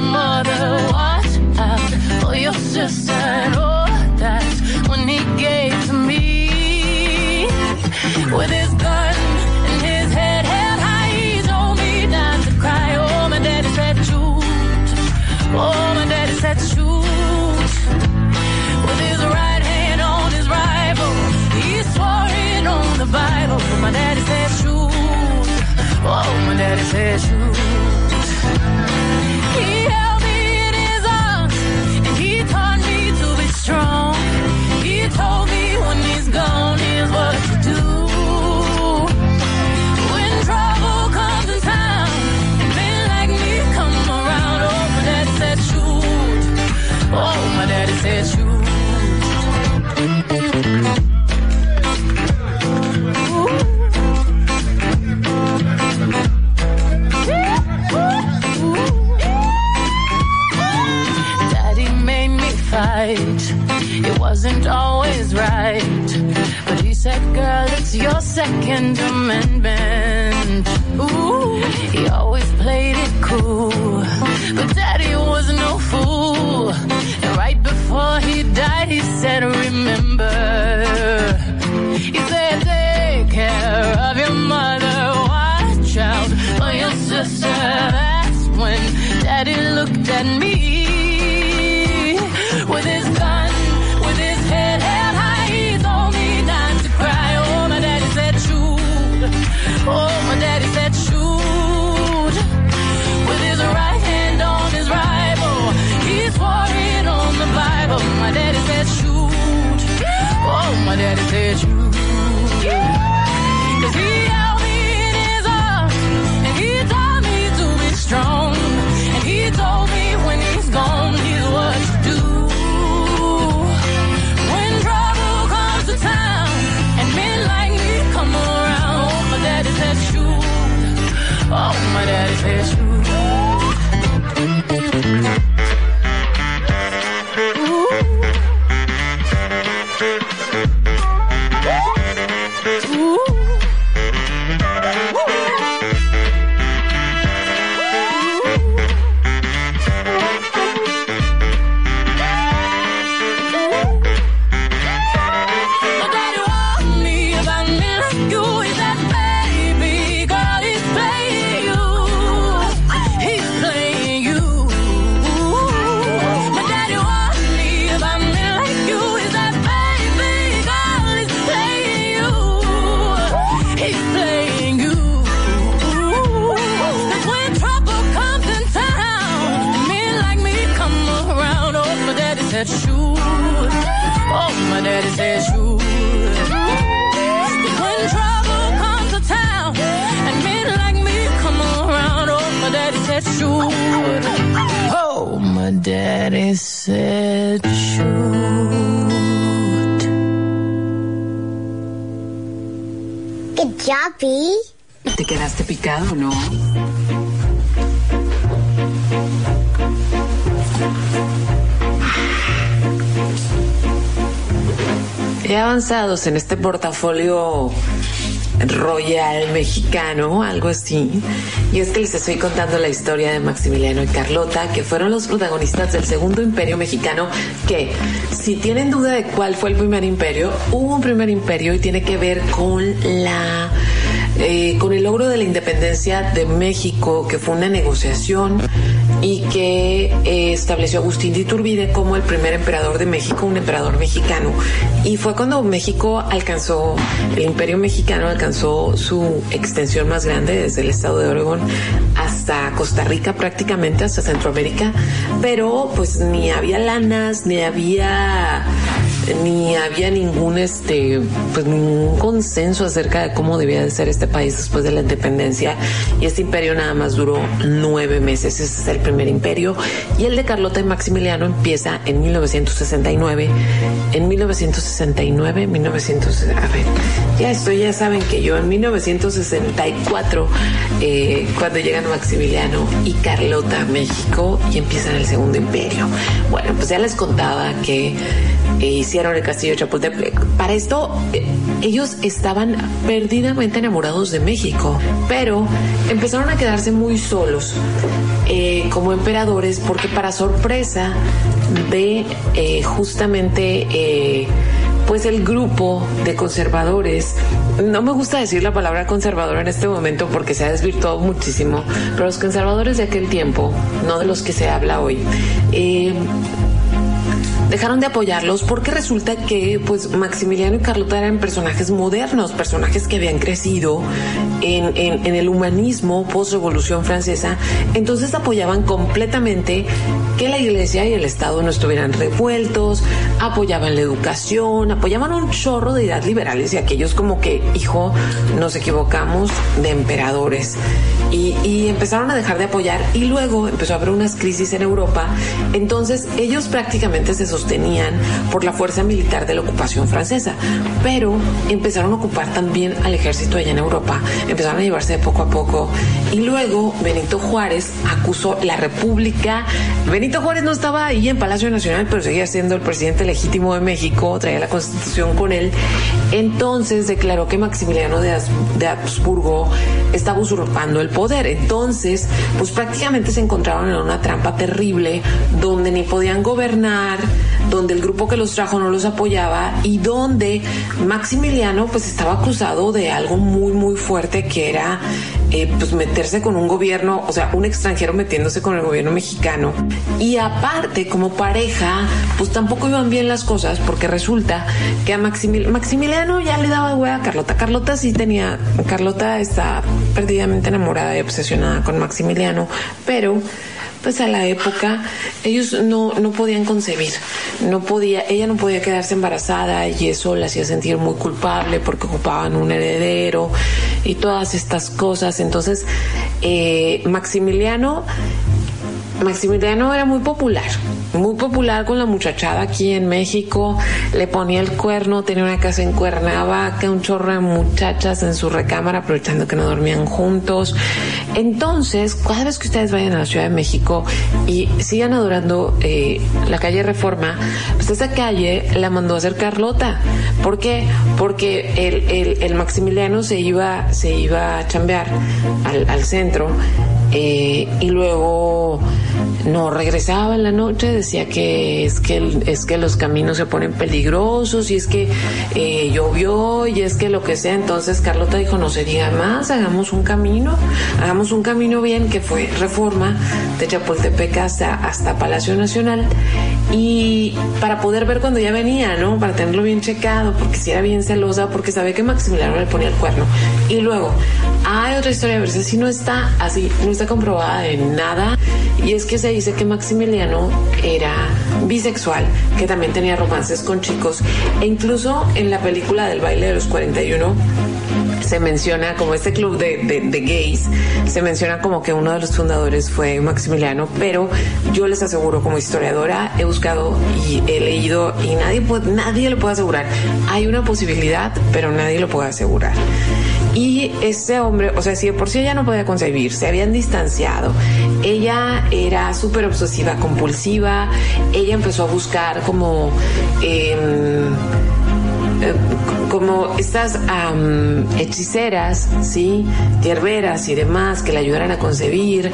mother. Watch out for your sister and all that when he gave to me with his gun and his head held high. He told me not to cry. Oh, my daddy said shoot. Oh, my daddy said shoot. With his right hand on his rifle, he swore it on the Bible. My daddy said shoot. Oh, my daddy said shoot. your second dimension. vejo. Ya avanzados en este portafolio royal mexicano, algo así. Y es que les estoy contando la historia de Maximiliano y Carlota, que fueron los protagonistas del segundo imperio mexicano, que si tienen duda de cuál fue el primer imperio, hubo un primer imperio y tiene que ver con la eh, con el logro de la independencia de México, que fue una negociación y que eh, estableció Agustín de Iturbide como el primer emperador de México, un emperador mexicano. Y fue cuando México alcanzó, el imperio mexicano alcanzó su extensión más grande desde el estado de Oregón hasta Costa Rica prácticamente, hasta Centroamérica, pero pues ni había lanas, ni había ni había ningún este pues ningún consenso acerca de cómo debía de ser este país después de la independencia. Y este imperio nada más duró nueve meses. Ese es el primer imperio. Y el de Carlota y Maximiliano empieza en 1969 en 1969 1900 a ver ya esto ya saben que yo en 1964 eh, cuando llegan Maximiliano y Carlota a México y empiezan el segundo imperio. Bueno pues ya les contaba que eh, hicieron el castillo de Chapultepec. Para esto, eh, ellos estaban perdidamente enamorados de México, pero empezaron a quedarse muy solos eh, como emperadores porque para sorpresa de justamente pues el grupo de conservadores, no me gusta decir la palabra conservador en este momento porque se ha desvirtuado muchísimo, pero los conservadores de aquel tiempo, no de los que se habla hoy, eh, dejaron de apoyarlos porque resulta que pues Maximiliano y Carlota eran personajes modernos, personajes que habían crecido en, el humanismo post-revolución francesa, entonces apoyaban completamente que la iglesia y el Estado no estuvieran revueltos, apoyaban la educación, apoyaban un chorro de ideas liberales y aquellos como que, hijo, nos equivocamos de emperadores. Y, y empezaron a dejar de apoyar y luego empezó a haber unas crisis en Europa, entonces ellos prácticamente se sostenían por la fuerza militar de la ocupación francesa, pero empezaron a ocupar también al ejército allá en Europa, empezaron a llevarse de poco a poco y luego Benito Juárez acusó la República. Benito Juárez no estaba ahí en Palacio Nacional, pero seguía siendo el presidente legítimo de México, traía la constitución con él. Entonces declaró que Maximiliano de, de Habsburgo estaba usurpando el poder. Entonces, pues prácticamente se encontraban en una trampa terrible donde ni podían gobernar, donde el grupo que los trajo no los apoyaba y donde Maximiliano pues estaba acusado de algo muy muy fuerte que era eh, pues meterse con un gobierno, o sea, un extranjero metiéndose con el gobierno mexicano. Y aparte, como pareja, pues tampoco iban bien las cosas porque resulta que a Maximiliano ya le daba hueá a Carlota. Carlota sí tenía, Carlota está perdidamente enamorada y obsesionada con Maximiliano, pero pues a la época ellos no, no podían concebir, no podía, ella no podía quedarse embarazada y eso la hacía sentir muy culpable porque ocupaban un heredero y todas estas cosas. Entonces, eh, Maximiliano Maximiliano era muy popular, muy popular con la muchachada aquí en México, le ponía el cuerno, tenía una casa en Cuernavaca, un chorro de muchachas en su recámara aprovechando que no dormían juntos. Entonces, cada vez que ustedes vayan a la Ciudad de México y sigan adorando eh, la calle Reforma, pues esa calle la mandó a hacer Carlota. ¿Por qué? Porque el, el, Maximiliano se iba, se iba a chambear al, al centro eh, y luego no regresaba en la noche, decía que es que es que los caminos se ponen peligrosos y es que eh, llovió y es que lo que sea. Entonces Carlota dijo no se diga más, hagamos un camino, hagamos un camino bien que fue reforma de Chapultepec hasta, hasta Palacio Nacional y para poder ver cuando ya venía, ¿no? Para tenerlo bien checado, porque si era bien celosa, porque sabía que Maximiliano le ponía el cuerno. Y luego, hay otra historia, a ver si no está así, no está comprobada de nada, y es que se dice que Maximiliano era bisexual que también tenía romances con chicos e incluso en la película del baile de los 41 se menciona como este club de, de, gays, se menciona como que uno de los fundadores fue Maximiliano, pero yo les aseguro como historiadora he buscado y he leído y nadie, nadie lo puede asegurar. Hay una posibilidad, pero nadie lo puede asegurar. Y este hombre, o sea, si por sí ella no podía concebir, se habían distanciado, ella era súper obsesiva, compulsiva, ella empezó a buscar como... Eh, como estas hechiceras, ¿sí? Hierberas y demás que le ayudaran a concebir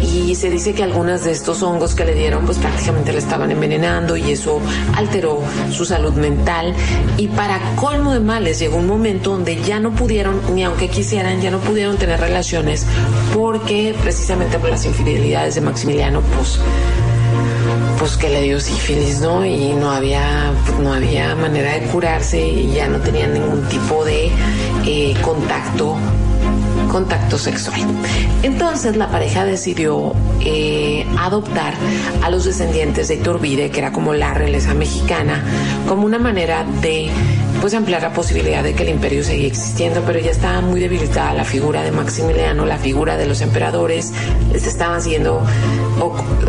y se dice que algunas de estos hongos que le dieron pues prácticamente le estaban envenenando y eso alteró su salud mental y para colmo de males llegó un momento donde ya no pudieron, ni aunque quisieran, ya no pudieron tener relaciones porque precisamente por las infidelidades de Maximiliano pues pues que le dio sífilis, ¿no? Y no había, no había manera de curarse y ya no tenía ningún tipo de eh, contacto contacto sexual. Entonces la pareja decidió eh, adoptar a los descendientes de Iturbide, que era como la realeza mexicana, como una manera de pues ampliar la posibilidad de que el imperio seguía existiendo, pero ya estaba muy debilitada la figura de Maximiliano, la figura de los emperadores, estaban siguiendo,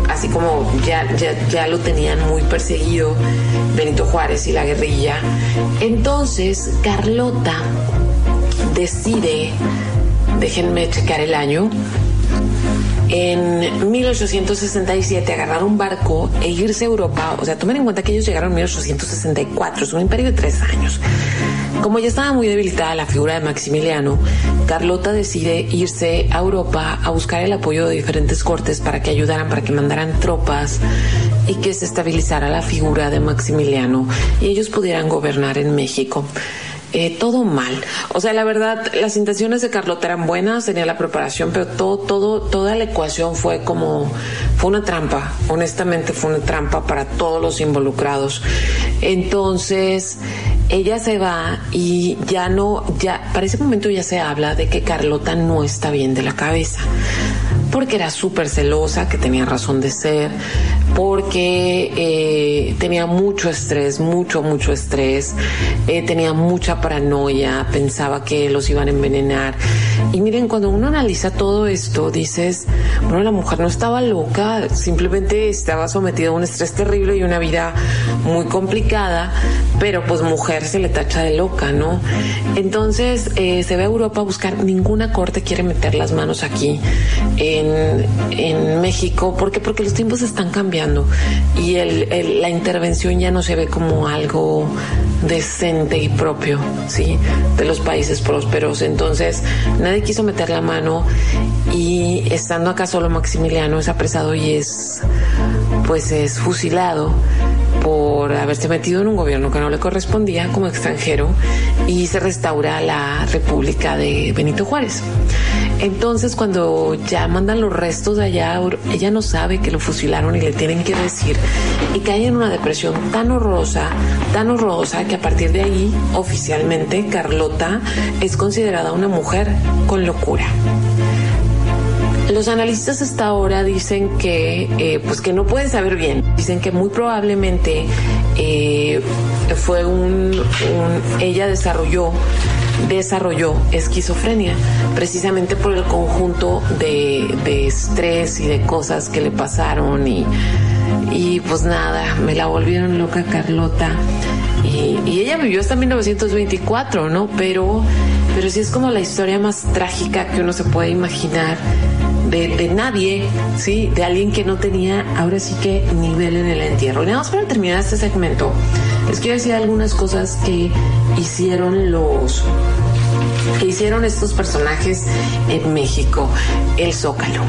así como ya, ya, ya lo tenían muy perseguido Benito Juárez y la guerrilla. Entonces Carlota decide, déjenme checar el año, en 1867 agarrar un barco e irse a Europa. O sea, tomen en cuenta que ellos llegaron en 1864, es un imperio de tres años. Como ya estaba muy debilitada la figura de Maximiliano, Carlota decide irse a Europa a buscar el apoyo de diferentes cortes para que ayudaran, para que mandaran tropas y que se estabilizara la figura de Maximiliano y ellos pudieran gobernar en México. Eh, todo mal. O sea, la verdad, las intenciones de Carlota eran buenas, tenía la preparación, pero todo, todo, toda la ecuación fue como, fue una trampa. Honestamente, fue una trampa para todos los involucrados. Entonces, ella se va y ya no, ya, para ese momento ya se habla de que Carlota no está bien de la cabeza porque era súper celosa, que tenía razón de ser, porque eh, tenía mucho estrés, mucho, mucho estrés, eh, tenía mucha paranoia, pensaba que los iban a envenenar. Y miren, cuando uno analiza todo esto, dices, bueno, la mujer no estaba loca, simplemente estaba sometida a un estrés terrible y una vida muy complicada, pero pues mujer se le tacha de loca, ¿no? Entonces eh, se ve a Europa a buscar, ninguna corte quiere meter las manos aquí en, en México, ¿por qué? Porque los tiempos están cambiando y el, la intervención ya no se ve como algo decente y propio, ¿sí? De los países prósperos. Entonces, nadie quiso meter la mano y estando acá solo Maximiliano es apresado y es, pues es fusilado por haberse metido en un gobierno que no le correspondía como extranjero y se restaura la República de Benito Juárez. Entonces cuando ya mandan los restos de allá, ella no sabe que lo fusilaron y le tienen que decir y cae en una depresión tan horrorosa, tan horrorosa que a partir de ahí oficialmente Carlota es considerada una mujer con locura. Los analistas hasta ahora dicen que, eh, pues que no pueden saber bien. Dicen que muy probablemente eh, fue un, ella desarrolló desarrolló esquizofrenia precisamente por el conjunto de, de estrés y de cosas que le pasaron y, y pues nada, me la volvieron loca Carlota. Y, ella vivió hasta 1924, ¿no? Pero, pero sí es como la historia más trágica que uno se puede imaginar de, nadie, ¿sí? De alguien que no tenía ahora sí que nivel en el entierro. Y nada para terminar este segmento, les quiero decir algunas cosas que hicieron los que hicieron estos personajes en México, el Zócalo.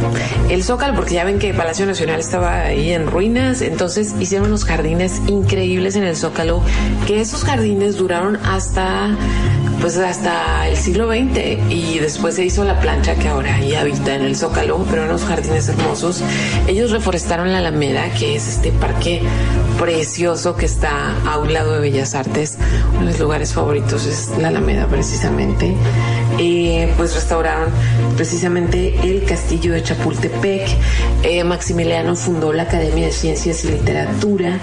El Zócalo, porque ya ven que Palacio Nacional estaba ahí en ruinas, entonces hicieron unos jardines increíbles en el Zócalo, que esos jardines duraron hasta pues hasta el siglo XX y después se hizo la plancha que ahora ahí habita en el Zócalo, pero en unos jardines hermosos. Ellos reforestaron la Alameda, que es este parque precioso que está a un lado de Bellas Artes. Uno de mis lugares favoritos es la Alameda precisamente. eh, pues restauraron precisamente el castillo de Chapultepec. Eh, Maximiliano fundó la Academia de Ciencias y Literatura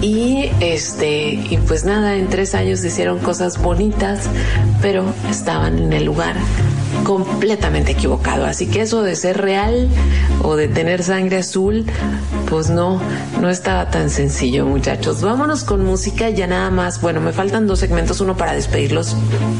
y este y pues nada, en tres años hicieron cosas bonitas, pero estaban en el lugar completamente equivocado. Así que eso de ser real o de tener sangre azul, pues no, no estaba tan sencillo, muchachos. Vámonos con música, ya nada más. Bueno, me faltan dos segmentos, uno para despedirlos,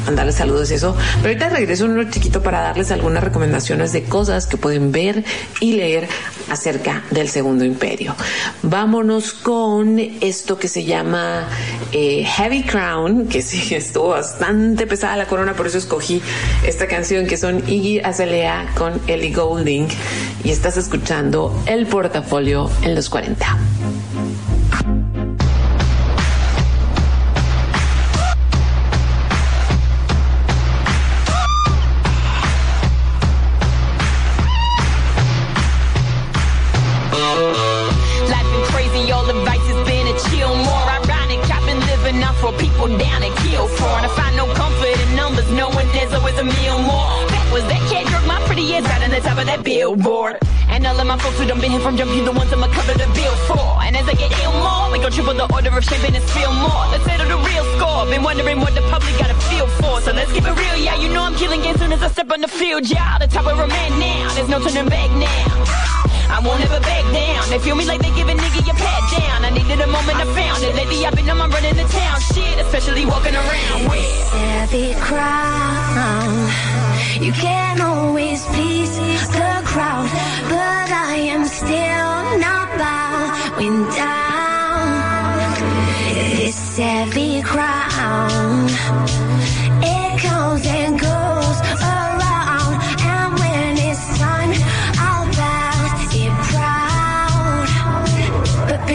mandarles saludos y eso. Pero ahorita regreso uno chiquito para darles algunas recomendaciones de cosas que pueden ver y leer acerca del Segundo Imperio. Vámonos con esto que se llama eh, Heavy Crown, que sí estuvo bastante pesada la corona, por eso escogí esta canción que son Iggy Azalea con Ellie Golding y estás escuchando el portafolio en los 40. Who done been here from jump, you the ones I'ma cover the bill for. And as I get ill more, we gon' triple the order of champagne and spill more. Let's settle the real score. Been wondering what the public got a feel for. So let's keep it real, yeah. You know I'm killing game soon as I step on the field, yeah. The top of a man now. There's no turning back now. I won't ever back down. They feel me like they give a nigga your pat down. I needed a moment, I found it. Lately I've been on my running the town shit, especially walking around with. Heavy crown. You can't always please the crowd, but I am still not bowing down. This heavy crown, it comes and goes around,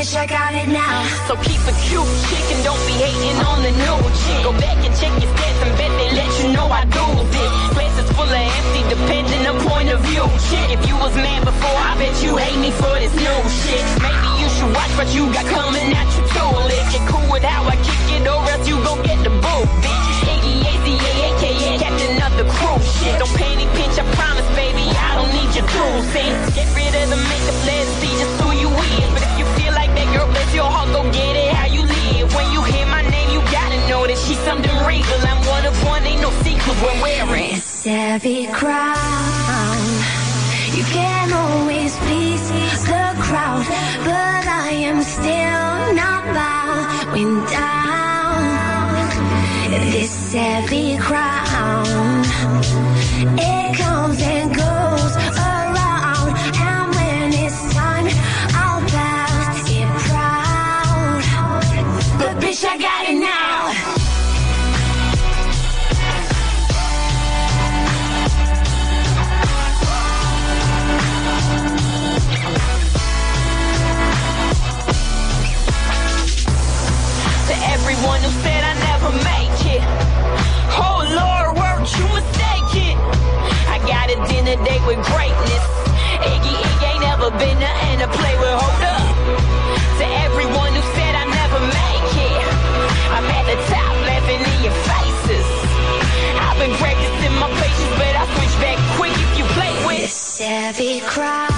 Bitch, I got it now. So keep it cute, chick, and don't be hating on the new chick. Go back and check your stats and bet they let you know I do this. Places full of empty, depending on point of view. Chick, if you was mad before, I bet you hate me for this new shit. Maybe you should watch what you got coming at you too. You're cool with how I kick it, or else you gon' get the boot, bitch. Iggy AZA, aka Captain of the crew. Shit, don't penny pinch, I promise, baby, I don't need your two cents. Get rid of the makeup, let's see just who you is. Something regal. I'm one of one, ain't no secret we're wearing. Crown. You can always please the crowd, but I am still not bowing down. This heavy crown, it comes and goes everyone who said I never make it. Oh Lord, weren't you mistaken? I got a dinner date with greatness. Iggy Iggy ain't never been to play with. Hold up. To everyone who said I never make it. I'm at the top laughing in your faces. I've been practicing my patience, but I switch back quick if you play with. This heavy crown.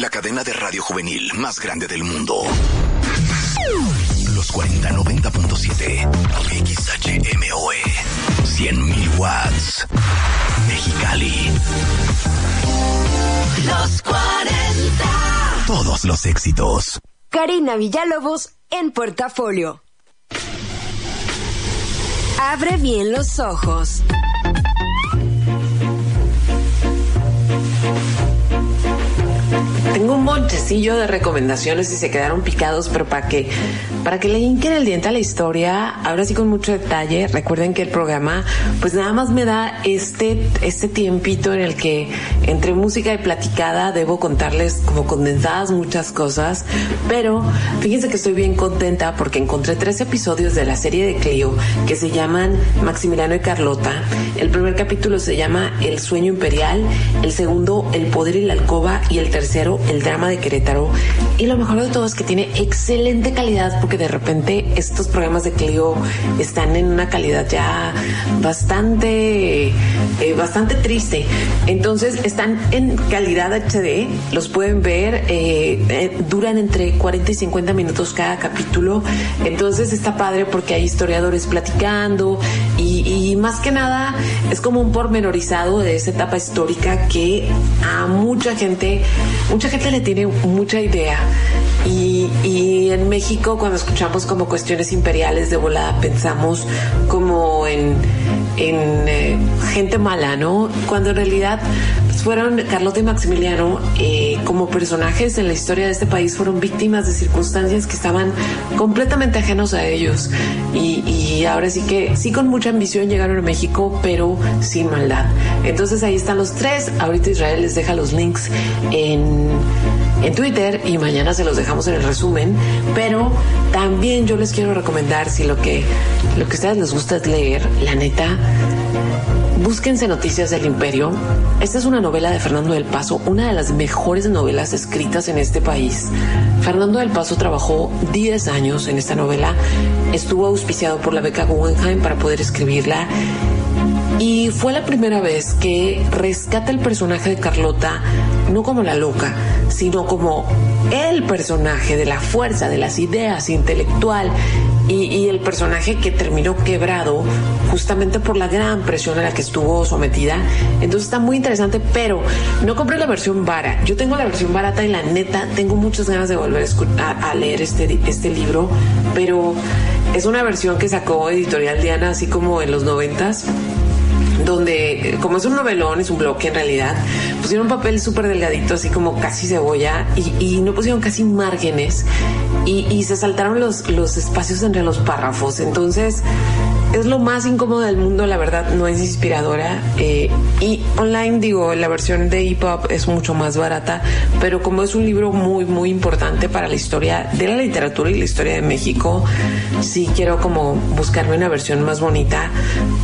La cadena de radio juvenil más grande del mundo. Los 4090.7 XHMOE 100.000 watts. Mexicali. Los 40. Todos los éxitos. Karina Villalobos en portafolio. Abre bien los ojos. Tengo un montecillo de recomendaciones y se quedaron picados, pero para que, para que le hinquen el diente a la historia, ahora sí con mucho detalle, recuerden que el programa, pues nada más me da este, este tiempito en el que entre música y platicada debo contarles como condensadas muchas cosas, pero fíjense que estoy bien contenta porque encontré tres episodios de la serie de Clio que se llaman Maximiliano y Carlota. El primer capítulo se llama El sueño imperial, el segundo El poder y la alcoba y el tercero El drama de Querétaro. Y lo mejor de todo es que tiene excelente calidad porque de repente estos programas de Clio están en una calidad ya bastante, eh, bastante triste. Entonces están en calidad HD, los pueden ver, eh, eh, duran entre 40 y 50 minutos cada capítulo. Entonces está padre porque hay historiadores platicando y, y más que nada es como un pormenorizado de esa etapa histórica que a mucha gente, mucha gente le tiene mucha idea. Y, y en México, cuando escuchamos como cuestiones imperiales de volada, pensamos como en, en eh, gente mala, ¿no? Cuando en realidad pues, fueron Carlota y Maximiliano eh, como personajes en la historia de este país fueron víctimas de circunstancias que estaban completamente ajenos a ellos. Y, y ahora sí que sí con mucha ambición llegaron a México pero sin maldad. Entonces ahí están los tres. Ahorita Israel les deja los links en en Twitter y mañana se los dejamos en el resumen. Pero también yo les quiero recomendar si lo que lo que a ustedes les gusta es leer, la neta, búsquense Noticias del Imperio. Esta es una novela de Fernando del Paso, una de las mejores novelas escritas en este país. Fernando del Paso trabajó 10 años en esta novela, estuvo auspiciado por la beca Guggenheim para poder escribirla y fue la primera vez que rescata el personaje de Carlota no como la loca, sino como el personaje de la fuerza, de las ideas, intelectual y, y, el personaje que terminó quebrado justamente por la gran presión a la que estuvo sometida. Entonces está muy interesante, pero no compré la versión vara. Yo tengo la versión barata y la neta tengo muchas ganas de volver a, a, leer este, este libro, pero es una versión que sacó Editorial Diana así como en los noventas donde, como es un novelón, es un bloque en realidad, pusieron un papel súper delgadito, así como casi cebolla, y, y no pusieron casi márgenes, y, y, se saltaron los, los espacios entre los párrafos. Entonces, es lo más incómodo del mundo, la verdad, no es inspiradora. Eh, y online, digo, la versión de EPUB es mucho más barata, pero como es un libro muy, muy importante para la historia de la literatura y la historia de México, sí quiero como buscarme una versión más bonita,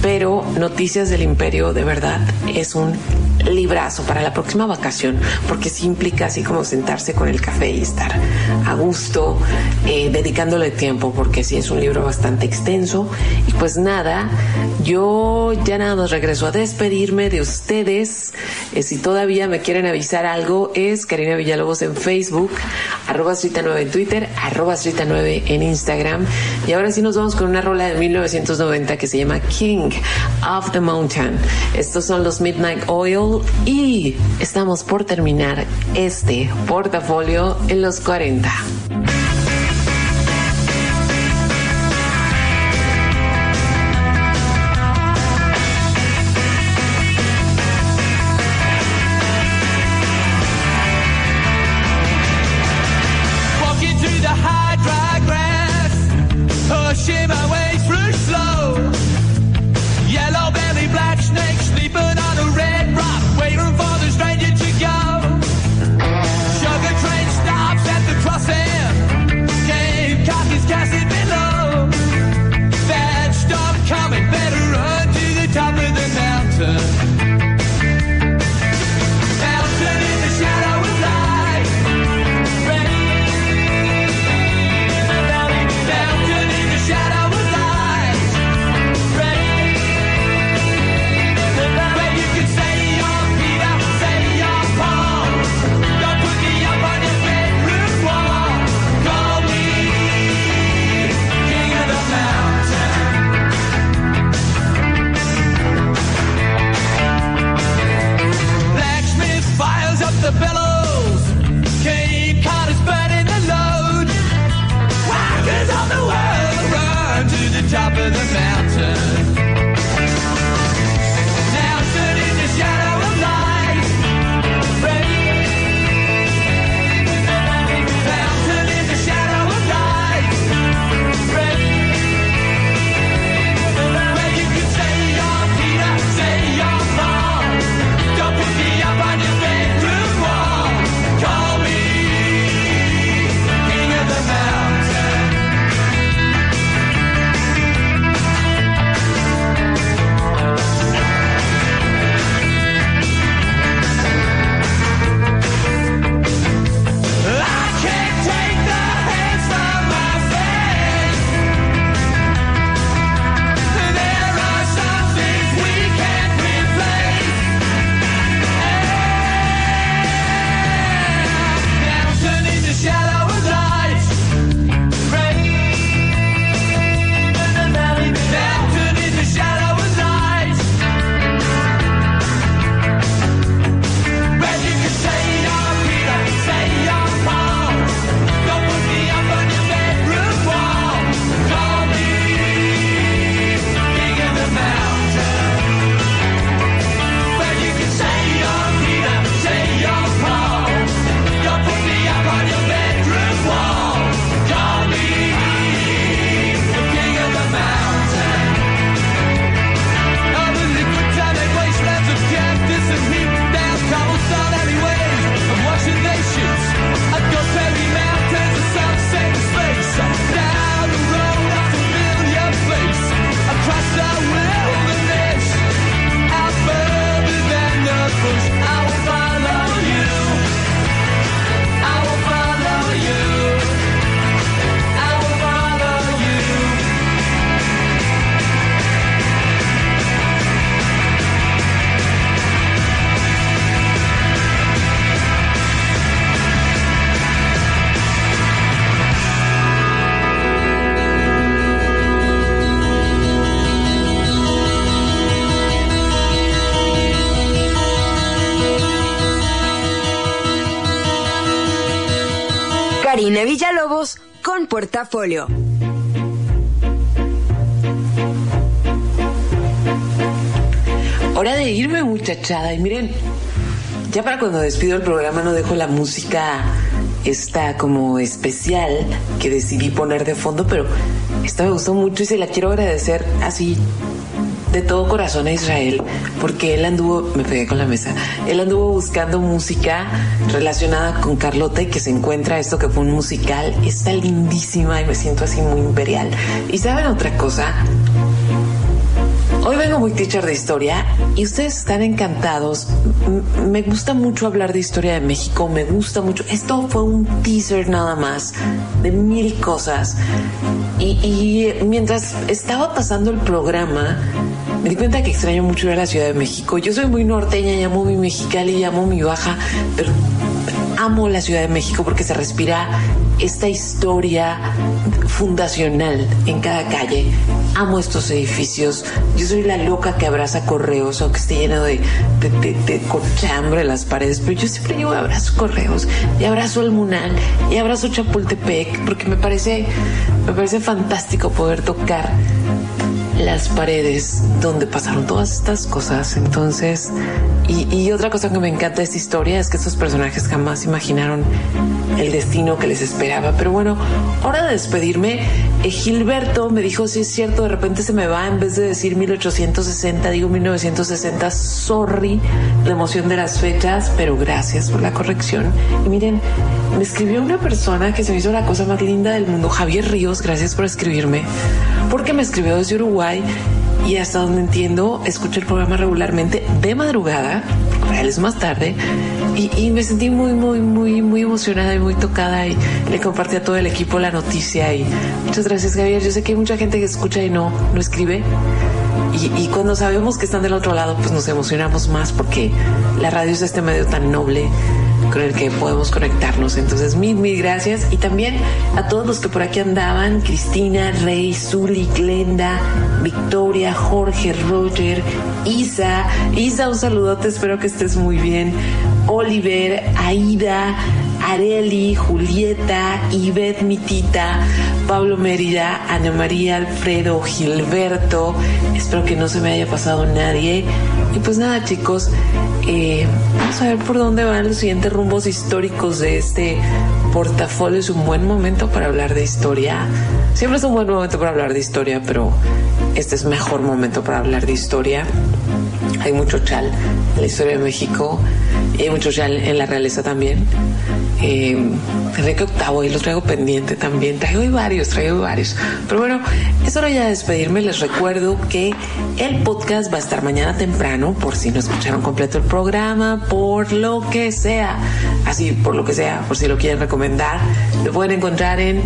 pero Noticias del Imperio, de verdad, es un librazo para la próxima vacación, porque sí implica así como sentarse con el café y estar a gusto, eh, dedicándole tiempo, porque sí es un libro bastante extenso. Y pues nada, yo ya nada más regreso a despedirme de ustedes. Eh, si todavía me quieren avisar algo, es Karina Villalobos en Facebook, arroba 9 en Twitter, arroba 9 en Instagram. Y ahora sí nos vamos con una rola de 1990 que se llama King of the Mountain. Estos son los Midnight Oil y estamos por terminar este portafolio en los 40. Portafolio. Hora de irme, muchachada. Y miren, ya para cuando despido el programa no dejo la música esta como especial que decidí poner de fondo, pero esta me gustó mucho y se la quiero agradecer así de todo corazón a Israel, porque él anduvo, me pegué con la mesa, él anduvo buscando música relacionada con Carlota y que se encuentra esto que fue un musical, está lindísima y me siento así muy imperial. Y saben otra cosa, Hoy vengo muy teacher de historia y ustedes están encantados. Me gusta mucho hablar de historia de México, me gusta mucho. Esto fue un teaser nada más de mil cosas. Y mientras estaba pasando el programa, me di cuenta que extraño mucho ir a la Ciudad de México. Yo soy muy norteña, llamo mi Mexicali, llamo mi Baja, pero amo la Ciudad de México porque se respira esta historia fundacional en cada calle. Amo estos edificios. Yo soy la loca que abraza correos, aunque esté lleno de, de, de, cochambre en las paredes, pero yo siempre llevo abrazo correos y abrazo el Munal y abrazo Chapultepec porque me parece, me parece fantástico poder tocar las paredes donde pasaron todas estas cosas. Entonces, y, otra cosa que me encanta de esta historia es que estos personajes jamás imaginaron el destino que les esperaba. Pero bueno, hora de despedirme. Eh, Gilberto me dijo, si es cierto, de repente se me va, en vez de decir 1860, digo 1960, sorry, la emoción de las fechas, pero gracias por la corrección. Y miren, me escribió una persona que se me hizo la cosa más linda del mundo, Javier Ríos, gracias por escribirme, porque me escribió desde Uruguay y hasta donde entiendo, escucho el programa regularmente de madrugada, para él es más tarde, y, y, me sentí muy, muy, muy, muy emocionada y muy tocada y le compartí a todo el equipo la noticia y muchas gracias Javier, yo sé que hay mucha gente que escucha y no, no escribe. Y, y cuando sabemos que están del otro lado, pues nos emocionamos más porque la radio es este medio tan noble con el que podemos conectarnos. Entonces, mil, mil gracias. Y también a todos los que por aquí andaban, Cristina, Rey, Zuli, Glenda, Victoria, Jorge, Roger, Isa. Isa, un saludote, espero que estés muy bien. Oliver, Aida, Areli, Julieta, Ivette Mitita, Pablo Mérida, Ana María, Alfredo, Gilberto. Espero que no se me haya pasado nadie. Y pues nada, chicos, eh, vamos a ver por dónde van los siguientes rumbos históricos de este portafolio. Es un buen momento para hablar de historia. Siempre es un buen momento para hablar de historia, pero este es mejor momento para hablar de historia. Hay mucho chal en la historia de México y hay mucho chal en la realeza también. Eh, Enrique VIII y lo traigo pendiente también. Traigo hoy varios, traigo varios. Pero bueno, es hora ya de despedirme. Les recuerdo que el podcast va a estar mañana temprano, por si no escucharon completo el programa, por lo que sea. Así, por lo que sea, por si lo quieren recomendar. Lo pueden encontrar en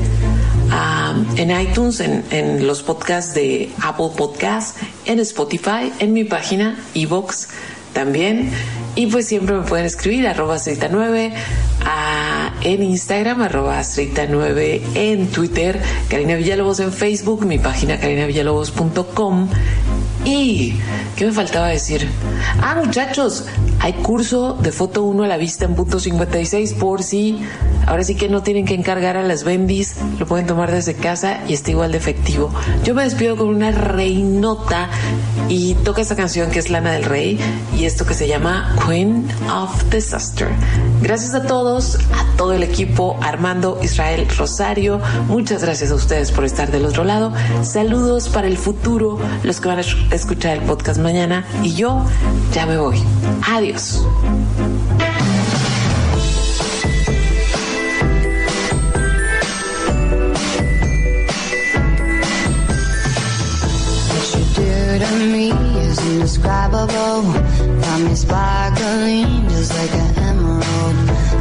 Um, en iTunes, en, en, los podcasts de Apple Podcasts, en Spotify, en mi página, Evox también. Y pues siempre me pueden escribir arroba 9 en Instagram, arroba 9 en Twitter, Karina Villalobos en Facebook, mi página carinavillalobos.com. Y, ¿qué me faltaba decir? Ah, muchachos, hay curso de foto 1 a la vista en punto 56 por si ahora sí que no tienen que encargar a las bendis, lo pueden tomar desde casa y está igual de efectivo. Yo me despido con una reinota y toca esta canción que es Lana del Rey y esto que se llama Queen of Disaster. Gracias a todos, a todo el equipo, Armando, Israel, Rosario, muchas gracias a ustedes por estar del otro lado. Saludos para el futuro, los que van a escuchar el podcast mañana y yo ya me voy. Adiós.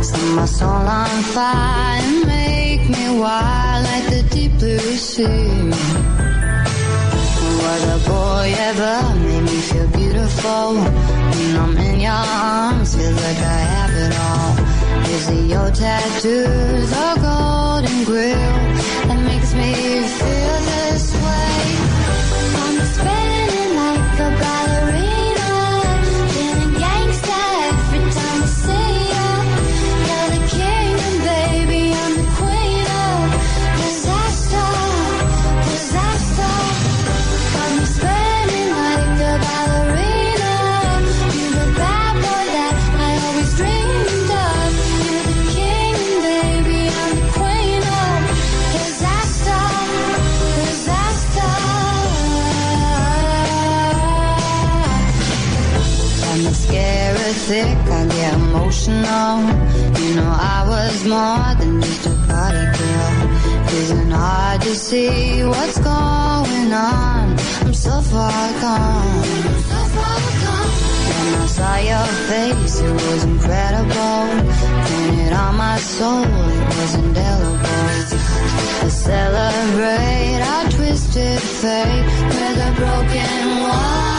Set my soul on fire and make me wild like the deep blue sea. What a boy ever made me feel beautiful. When I'm in your arms, feel like I have it all. Is it your tattoos or golden grill that makes me feel this way? I'm emotional. You know I was more than just a party girl. Isn't hard to see what's going on. I'm so far gone. Far gone. When I saw your face, it was incredible. Painted on my soul, it was indelible. I celebrate our twisted fate. We're the broken one.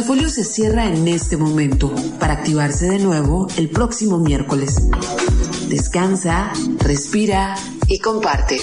Portafolio se cierra en este momento para activarse de nuevo el próximo miércoles. Descansa, respira y comparte.